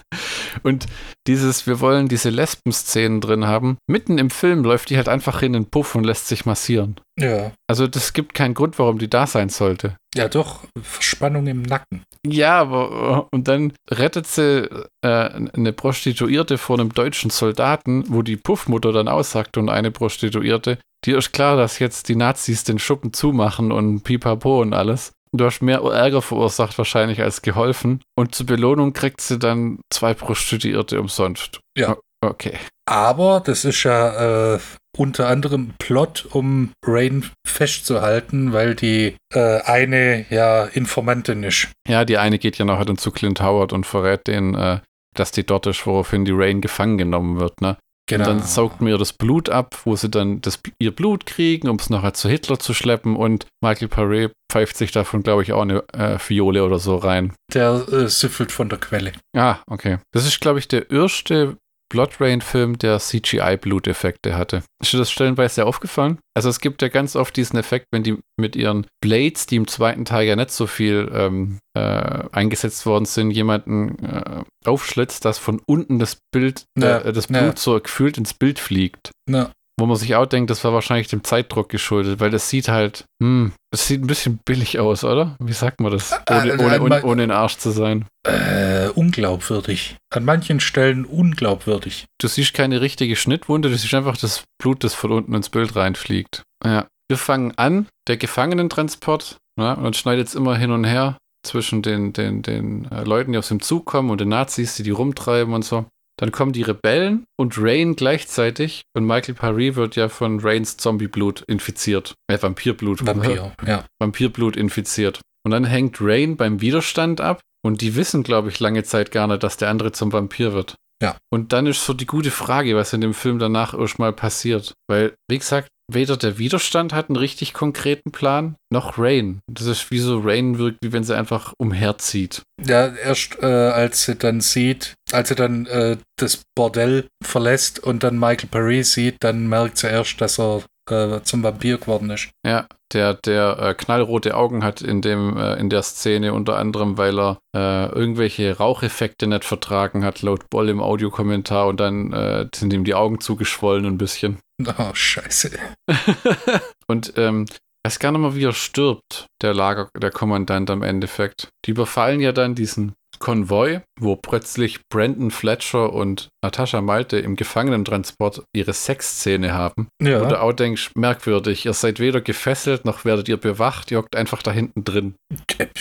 Und dieses, wir wollen diese Lesben-Szenen drin haben, mitten im Film läuft die halt einfach in den Puff und lässt sich massieren. Ja. Also das gibt keinen Grund, warum die da sein sollte. Ja, doch, Verspannung im Nacken. Ja, aber und dann rettet sie äh, eine Prostituierte vor einem deutschen Soldaten, wo die Puffmutter dann aussagt und eine Prostituierte, dir ist klar, dass jetzt die Nazis den Schuppen zumachen und pipapo und alles. Du hast mehr Ärger verursacht wahrscheinlich als geholfen. Und zur Belohnung kriegt sie dann zwei Prostituierte umsonst. Ja. Okay. Aber das ist ja äh, unter anderem Plot, um Rain festzuhalten, weil die äh, eine ja Informantin ist. Ja, die eine geht ja nachher dann zu Clint Howard und verrät den, äh, dass die dort ist, woraufhin die Rain gefangen genommen wird, ne? Genau. Und dann saugt man ihr das Blut ab, wo sie dann das, ihr Blut kriegen, um es nachher zu Hitler zu schleppen. Und Michael Paré pfeift sich davon, glaube ich, auch eine äh, Fiole oder so rein. Der äh, süffelt von der Quelle. Ah, okay. Das ist, glaube ich, der erste Blood Rain-Film, der CGI-Bluteffekte hatte. Ist dir das stellenweise aufgefallen? Also es gibt ja ganz oft diesen Effekt, wenn die mit ihren Blades, die im zweiten Teil ja nicht so viel ähm, äh, eingesetzt worden sind, jemanden äh, aufschlitzt, dass von unten das Bild, Ja, äh, das Blut ja. so gefühlt ins Bild fliegt. Na, Wo man sich auch denkt, das war wahrscheinlich dem Zeitdruck geschuldet, weil das sieht halt, hm, das sieht ein bisschen billig aus, oder? Wie sagt man das? Ohne, Äh, ohne, äh, ohne, mal- ohne ein Arsch zu sein. äh, unglaubwürdig. An manchen Stellen unglaubwürdig. Du siehst keine richtige Schnittwunde, du siehst einfach das Blut, das von unten ins Bild reinfliegt. Ja. Wir fangen an, der Gefangenentransport, ja, und schneidet jetzt immer hin und her zwischen den, den, den äh, Leuten, die aus dem Zug kommen und den Nazis, die die rumtreiben und so. Dann kommen die Rebellen und Rain gleichzeitig und Michael Paré wird ja von Rains Zombieblut infiziert. Äh, Vampirblut. Vampir, ja. Vampirblut infiziert. Und dann hängt Rain beim Widerstand ab und die wissen, glaube ich, lange Zeit gar nicht, dass der andere zum Vampir wird. Ja. Und dann ist so die gute Frage, was in dem Film danach erstmal passiert. Weil, wie gesagt, weder der Widerstand hat einen richtig konkreten Plan, noch Rain. Das ist wie so Rain wirkt, wie wenn sie einfach umherzieht. Ja, erst äh, als sie dann sieht, als sie dann äh, das Bordell verlässt und dann Michael Paré sieht, dann merkt sie erst, dass er äh, zum Vampir geworden ist. Ja, der, der äh, knallrote Augen hat in, dem, äh, in der Szene unter anderem, weil er äh, irgendwelche Raucheffekte nicht vertragen hat, laut Boll im Audiokommentar und dann äh, sind ihm die Augen zugeschwollen ein bisschen. Oh, scheiße. und ähm, weiß gar nicht mal, wie er stirbt, der Lager, der Kommandant am Endeffekt. Die überfallen ja dann diesen Konvoi, wo plötzlich Brandon Fletcher und Natascha Malte im Gefangenentransport ihre Sexszene haben. Ja. Du auch denkst, merkwürdig, ihr seid weder gefesselt noch werdet ihr bewacht, ihr hockt einfach da hinten drin.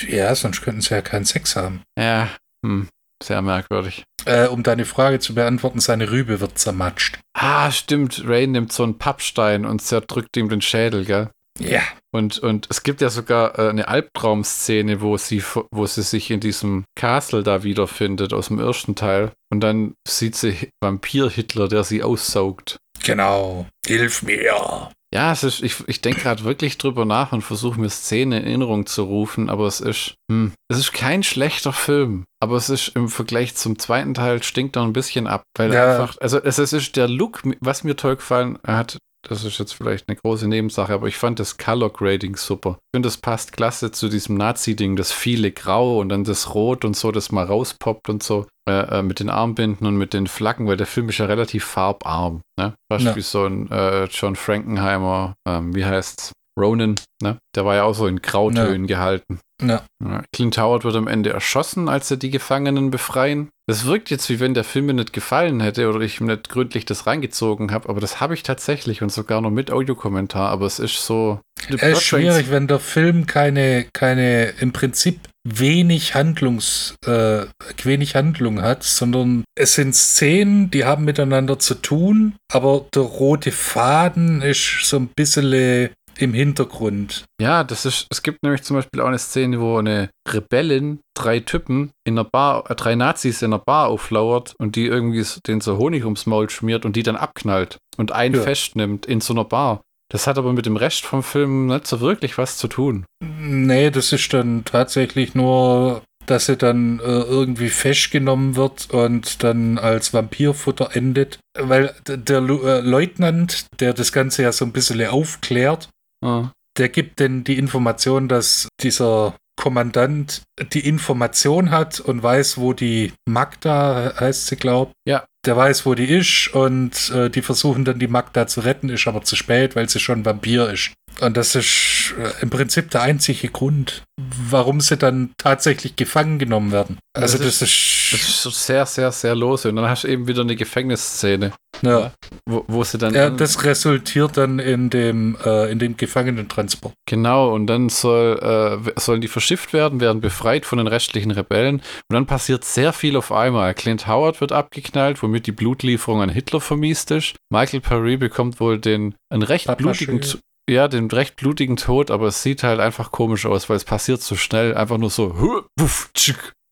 ja, sonst könnten sie ja keinen Sex haben. Ja, hm, sehr merkwürdig. Äh, um deine Frage zu beantworten, seine Rübe wird zermatscht. Ah, stimmt, Rain nimmt so einen Pappstein und zerdrückt ihm den Schädel, gell? Ja. Und, und es gibt ja sogar äh, eine Albtraumszene, wo sie, wo sie sich in diesem Castle da wiederfindet, aus dem ersten Teil. Und dann sieht sie Vampir-Hitler, der sie aussaugt. Genau. Hilf mir. Ja, es ist, ich, ich denke gerade wirklich drüber nach und versuche mir Szene in Erinnerung zu rufen, aber es ist, hm, es ist kein schlechter Film, aber es ist im Vergleich zum zweiten Teil stinkt er ein bisschen ab, weil Ja. einfach, also es, es ist der Look, was mir toll gefallen hat, das ist jetzt vielleicht eine große Nebensache, aber ich fand das Color Grading super. Ich finde, das passt klasse zu diesem Nazi-Ding, das viele Grau und dann das Rot und so, das mal rauspoppt und so, äh, äh, mit den Armbinden und mit den Flaggen, weil der Film ist ja relativ farbarm, ne? Fast Ja. wie so ein äh, John Frankenheimer, ähm, wie heißt's? Ronan, ne? Der war ja auch so in Grautönen gehalten. Ja. Ja. Clint Howard wird am Ende erschossen, als er die Gefangenen befreien. Das wirkt jetzt, wie wenn der Film mir nicht gefallen hätte oder ich ihm nicht gründlich das reingezogen habe, aber das habe ich tatsächlich und sogar noch mit Audiokommentar, aber es ist so. Es ist schwierig, wenn der Film keine, keine im Prinzip wenig Handlungs, äh, wenig Handlung hat, sondern es sind Szenen, die haben miteinander zu tun, aber der rote Faden ist so ein bisschen im Hintergrund. Ja, das ist, es gibt nämlich zum Beispiel auch eine Szene, wo eine Rebellin drei Typen in einer Bar, äh, drei Nazis in einer Bar auflauert und die irgendwie den so Honig ums Maul schmiert und die dann abknallt und einen Ja. festnimmt in so einer Bar. Das hat aber mit dem Rest vom Film nicht so wirklich was zu tun. Nee, das ist dann tatsächlich nur, dass sie dann äh, irgendwie festgenommen wird und dann als Vampirfutter endet. Weil der Lu äh, Leutnant, der das Ganze ja so ein bisschen aufklärt, Ah. der gibt denn die Information, dass dieser Kommandant die Information hat und weiß, wo die Magda heißt sie, glaub. Ja. Der weiß, wo die ist und äh, die versuchen dann die Magda zu retten, ist aber zu spät, weil sie schon Vampir ist. Und das ist äh, im Prinzip der einzige Grund, warum sie dann tatsächlich gefangen genommen werden. Also Das das Das ist, ist so sehr, sehr, sehr lose. Und dann hast du eben wieder eine Gefängnisszene, ja, wo, wo sie dann. ja, das resultiert dann in dem äh, in dem Gefangenentransport. Genau, und dann soll, äh, sollen die verschifft werden, werden befreit von den restlichen Rebellen. Und dann passiert sehr viel auf einmal. Clint Howard wird abgeknallt, womit die Blutlieferung an Hitler vermiest ist. Michael Paré bekommt wohl den einen recht Papa blutigen. Ja, den recht blutigen Tod, aber es sieht halt einfach komisch aus, weil es passiert so schnell, einfach nur so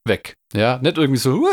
weg. Ja, nicht irgendwie so.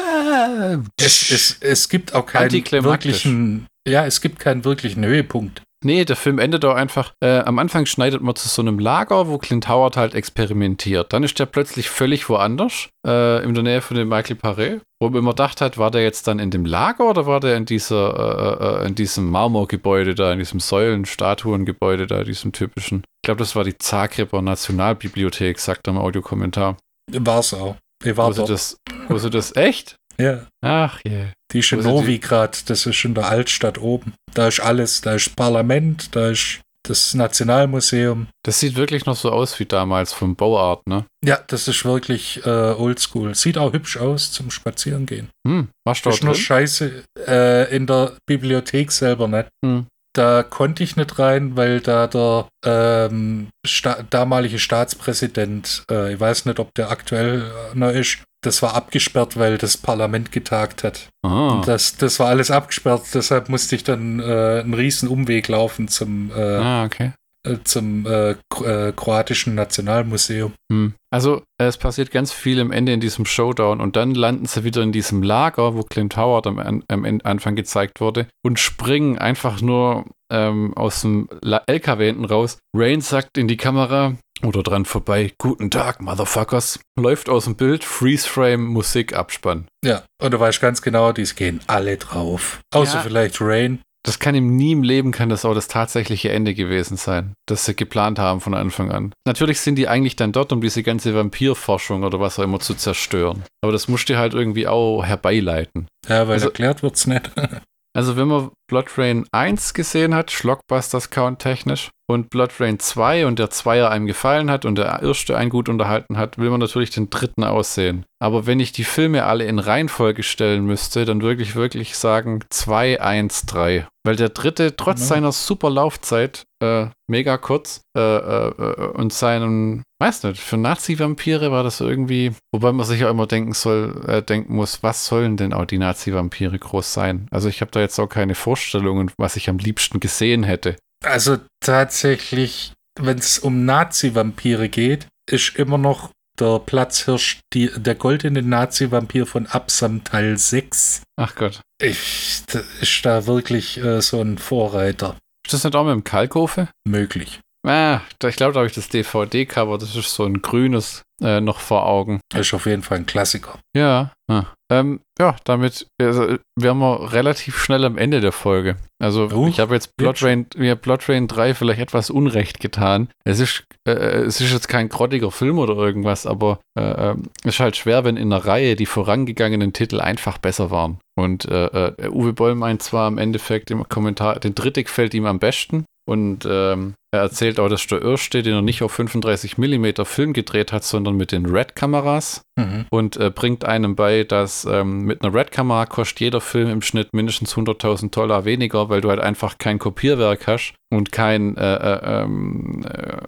Es, es, es gibt auch keinen wirklichen Ja, es gibt keinen wirklichen Höhepunkt. Nee, der Film endet auch einfach. Äh, am Anfang schneidet man zu so einem Lager, wo Clint Howard halt experimentiert. Dann ist der plötzlich völlig woanders, äh, in der Nähe von dem Michael Paré. Wo man immer gedacht hat, war der jetzt dann in dem Lager oder war der in dieser, äh, äh in diesem Marmorgebäude da, in diesem Säulen-Statuengebäude da, diesem typischen. Ich glaube, das war die Zagreber Nationalbibliothek, sagt er im Audiokommentar. War's auch. Ich war wo sie das, wo sie das echt? Ja. Ach je. Yeah. Die ist in Novigrad, das ist in der Altstadt oben. Da ist alles, da ist Parlament, da ist das Nationalmuseum. Das sieht wirklich noch so aus wie damals vom Bauart, ne? Ja, das ist wirklich äh, oldschool. Sieht auch hübsch aus zum Spazierengehen. Hm, warst du ist nur scheiße äh, in der Bibliothek selber nicht. Hm. Da konnte ich nicht rein, weil da der ähm, sta damalige Staatspräsident, äh, ich weiß nicht, ob der aktuell noch ist, das war abgesperrt, weil das Parlament getagt hat. Ah. Das, das war alles abgesperrt, deshalb musste ich dann äh, einen riesen Umweg laufen zum, äh, ah, okay. Äh, zum äh, äh, kroatischen Nationalmuseum. Hm. Also es passiert ganz viel am Ende in diesem Showdown und dann landen sie wieder in diesem Lager, wo Clint Howard am, am Anfang gezeigt wurde und springen einfach nur ähm, aus dem LKW hinten raus. Rain sagt in die Kamera, oder dran vorbei, guten Tag, Motherfuckers. Läuft aus dem Bild, Freeze-Frame, Musik, Abspann. Ja, und du weißt ganz genau, die gehen alle drauf. Außer ja. vielleicht Rain. Das kann ihm nie im Leben, kann das auch das tatsächliche Ende gewesen sein, das sie geplant haben von Anfang an. Natürlich sind die eigentlich dann dort, um diese ganze Vampirforschung oder was auch immer zu zerstören. Aber das musst du halt irgendwie auch herbeileiten. Ja, weil also, erklärt wird's nicht. also wenn man Blood Rain 1 gesehen hat, Schlockbusters Count technisch, und Blood Rain 2 und der Zweier einem gefallen hat und der erste einen gut unterhalten hat, will man natürlich den dritten aussehen. Aber wenn ich die Filme alle in Reihenfolge stellen müsste, dann wirklich, wirklich sagen 2, 1, 3. Weil der dritte, trotz mhm. seiner super Laufzeit, äh, mega kurz, äh, äh, und seinen, weiß nicht, für Nazi-Vampire war das irgendwie, wobei man sich auch immer denken soll, äh, denken muss, was sollen denn auch die Nazi-Vampire groß sein? Also ich habe da jetzt auch keine Vorstellungen, was ich am liebsten gesehen hätte. Also tatsächlich, wenn es um Nazi-Vampire geht, ist immer noch der Platzhirsch die, der goldene Nazi-Vampir von Absam Teil 6. Ach Gott. Ich, ist da wirklich äh, so ein Vorreiter. Ist das nicht auch mit dem Kalkofe? Möglich. Ah, ich glaube, da habe ich das DVD-Cover, das ist so ein grünes äh, noch vor Augen. Das ist auf jeden Fall ein Klassiker. Ja, ah. ähm, ja, damit also, wären wir relativ schnell am Ende der Folge. Also uh, ich habe jetzt Blood Rain, Blood Rain 3 vielleicht etwas Unrecht getan. Es ist, äh, es ist jetzt kein grottiger Film oder irgendwas, aber äh, ähm, es ist halt schwer, wenn in einer Reihe die vorangegangenen Titel einfach besser waren. Und äh, äh, Uwe Boll meint zwar im Endeffekt im Kommentar, den Dritte gefällt ihm am besten, und ähm, er erzählt auch, dass der Erste, den er nicht auf 35 mm Film gedreht hat, sondern mit den Red-Kameras. Mhm. Und äh, bringt einem bei, dass ähm, mit einer Red-Kamera kostet jeder Film im Schnitt mindestens 100.000 Dollar weniger, weil du halt einfach kein Kopierwerk hast und kein äh, äh, ähm, äh,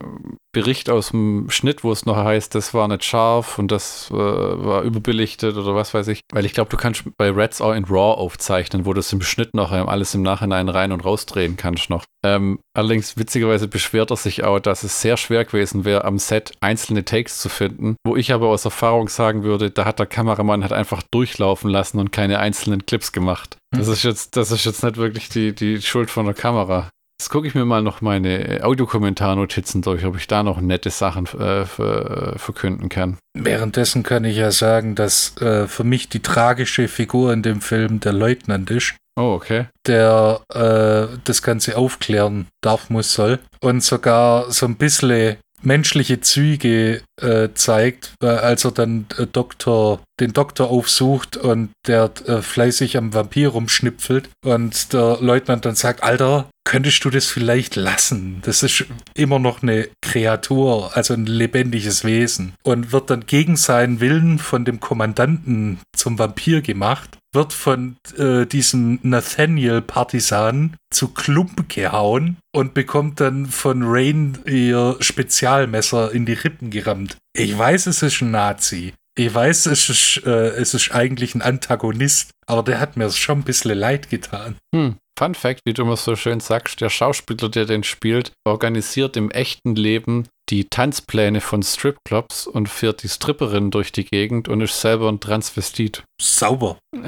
Bericht aus dem Schnitt, wo es noch heißt, das war nicht scharf und das äh, war überbelichtet oder was weiß ich. Weil ich glaube, du kannst bei Reds auch in RAW aufzeichnen, wo du es im Schnitt noch alles im Nachhinein rein und rausdrehen kannst noch. Ähm, allerdings witzigerweise beschwert er sich auch, dass es sehr schwer gewesen wäre, am Set einzelne Takes zu finden, wo ich aber aus Erfahrung sagen würde, da hat der Kameramann halt einfach durchlaufen lassen und keine einzelnen Clips gemacht. Das ist jetzt, das ist jetzt nicht wirklich die, die Schuld von der Kamera. Jetzt gucke ich mir mal noch meine Audiokommentarnotizen durch, ob ich da noch nette Sachen äh, verkünden kann. Währenddessen kann ich ja sagen, dass äh, für mich die tragische Figur in dem Film der Leutnant ist. Oh, okay. Der äh, das Ganze aufklären darf, muss, soll. Und sogar so ein bisschen menschliche Züge äh, zeigt, äh, als er dann äh, Doktor, den Doktor aufsucht und der äh, fleißig am Vampir rumschnipfelt und der Leutnant dann sagt, Alter, könntest du das vielleicht lassen? Das ist immer noch eine Kreatur, also ein lebendiges Wesen und wird dann gegen seinen Willen von dem Kommandanten zum Vampir gemacht wird von äh, diesem Nathaniel-Partisan zu Klump gehauen und bekommt dann von Rain ihr Spezialmesser in die Rippen gerammt. Ich weiß, es ist ein Nazi. Ich weiß, es ist, äh, es ist eigentlich ein Antagonist, aber der hat mir schon ein bisschen leid getan. Hm. Fun Fact, wie du immer so schön sagst, der Schauspieler, der den spielt, organisiert im echten Leben die Tanzpläne von Stripclubs und führt die Stripperin durch die Gegend und ist selber ein Transvestit. Sauber.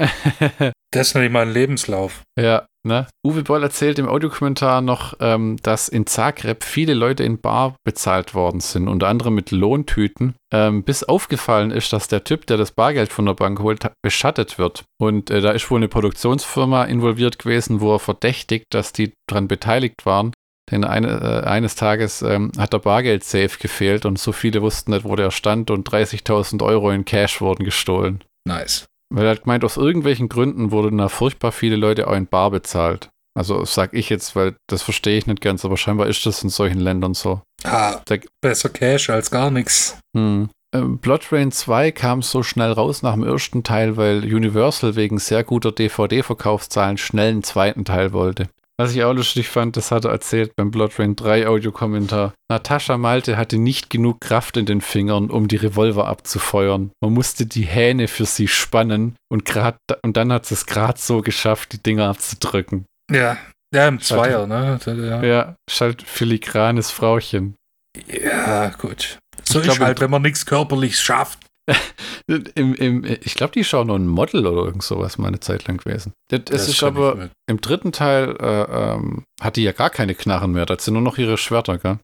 das ist nicht mal ein Lebenslauf. Ja, ne? Uwe Boll erzählt im Audiokommentar noch, ähm, dass in Zagreb viele Leute in Bar bezahlt worden sind, unter anderem mit Lohntüten, ähm, bis aufgefallen ist, dass der Typ, der das Bargeld von der Bank holt, beschattet wird. Und äh, da ist wohl eine Produktionsfirma involviert gewesen, wo er verdächtigt, dass die daran beteiligt waren. Denn eine, äh, eines Tages ähm, hat der Bargeld-Safe gefehlt und so viele wussten nicht, wo der stand und 30.000 Euro in Cash wurden gestohlen. Nice. Weil er hat gemeint, aus irgendwelchen Gründen wurden da furchtbar viele Leute auch in Bar bezahlt. Also sag ich jetzt, weil das verstehe ich nicht ganz, aber scheinbar ist das in solchen Ländern so. Ah, Da- besser Cash als gar nichts. Hm. Ähm, Blood Rain 2 kam so schnell raus nach dem ersten Teil, weil Universal wegen sehr guter DVD-Verkaufszahlen schnell einen zweiten Teil wollte. Was ich auch lustig fand, das hat er erzählt beim Blood Rain 3 Audiokommentar. Natascha Malte hatte nicht genug Kraft in den Fingern, um die Revolver abzufeuern. Man musste die Hähne für sie spannen und, grad, und dann hat sie es gerade so geschafft, die Dinger abzudrücken. Ja. Ja, im Zweier, ne? Ja, Ja, ist halt filigranes Frauchen. ja gut. So Ich ist glaub, halt, wenn man nichts körperlich schafft. Im, im, ich glaube, die ist auch noch ein Model oder irgend sowas mal eine Zeit lang gewesen. Das, es ist aber im dritten Teil äh, ähm, hat die ja gar keine Knarren mehr. Das sind nur noch ihre Schwerter, gell?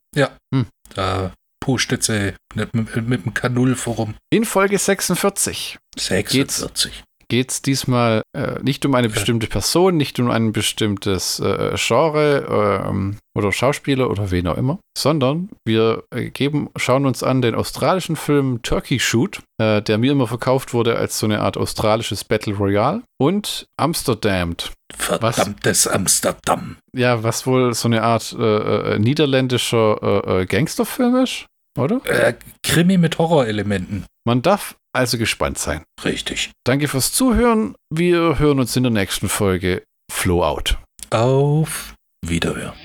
Da pustet sie mit, mit, mit dem Kanull vorum. In Folge 46 46. geht es diesmal äh, nicht um eine bestimmte Person, nicht um ein bestimmtes äh, Genre ähm, oder Schauspieler oder wen auch immer, sondern wir äh, geben, schauen uns an den australischen Film Turkey Shoot, äh, der mir immer verkauft wurde als so eine Art australisches Battle Royale und Amsterdam. Verdammtes Amsterdam. Ja, was wohl so eine Art äh, äh, niederländischer äh, äh, Gangsterfilm ist, oder? Äh, Krimi mit Horrorelementen. Man darf also gespannt sein. Richtig. Danke fürs Zuhören. Wir hören uns in der nächsten Folge. Flow out. Auf Wiederhören.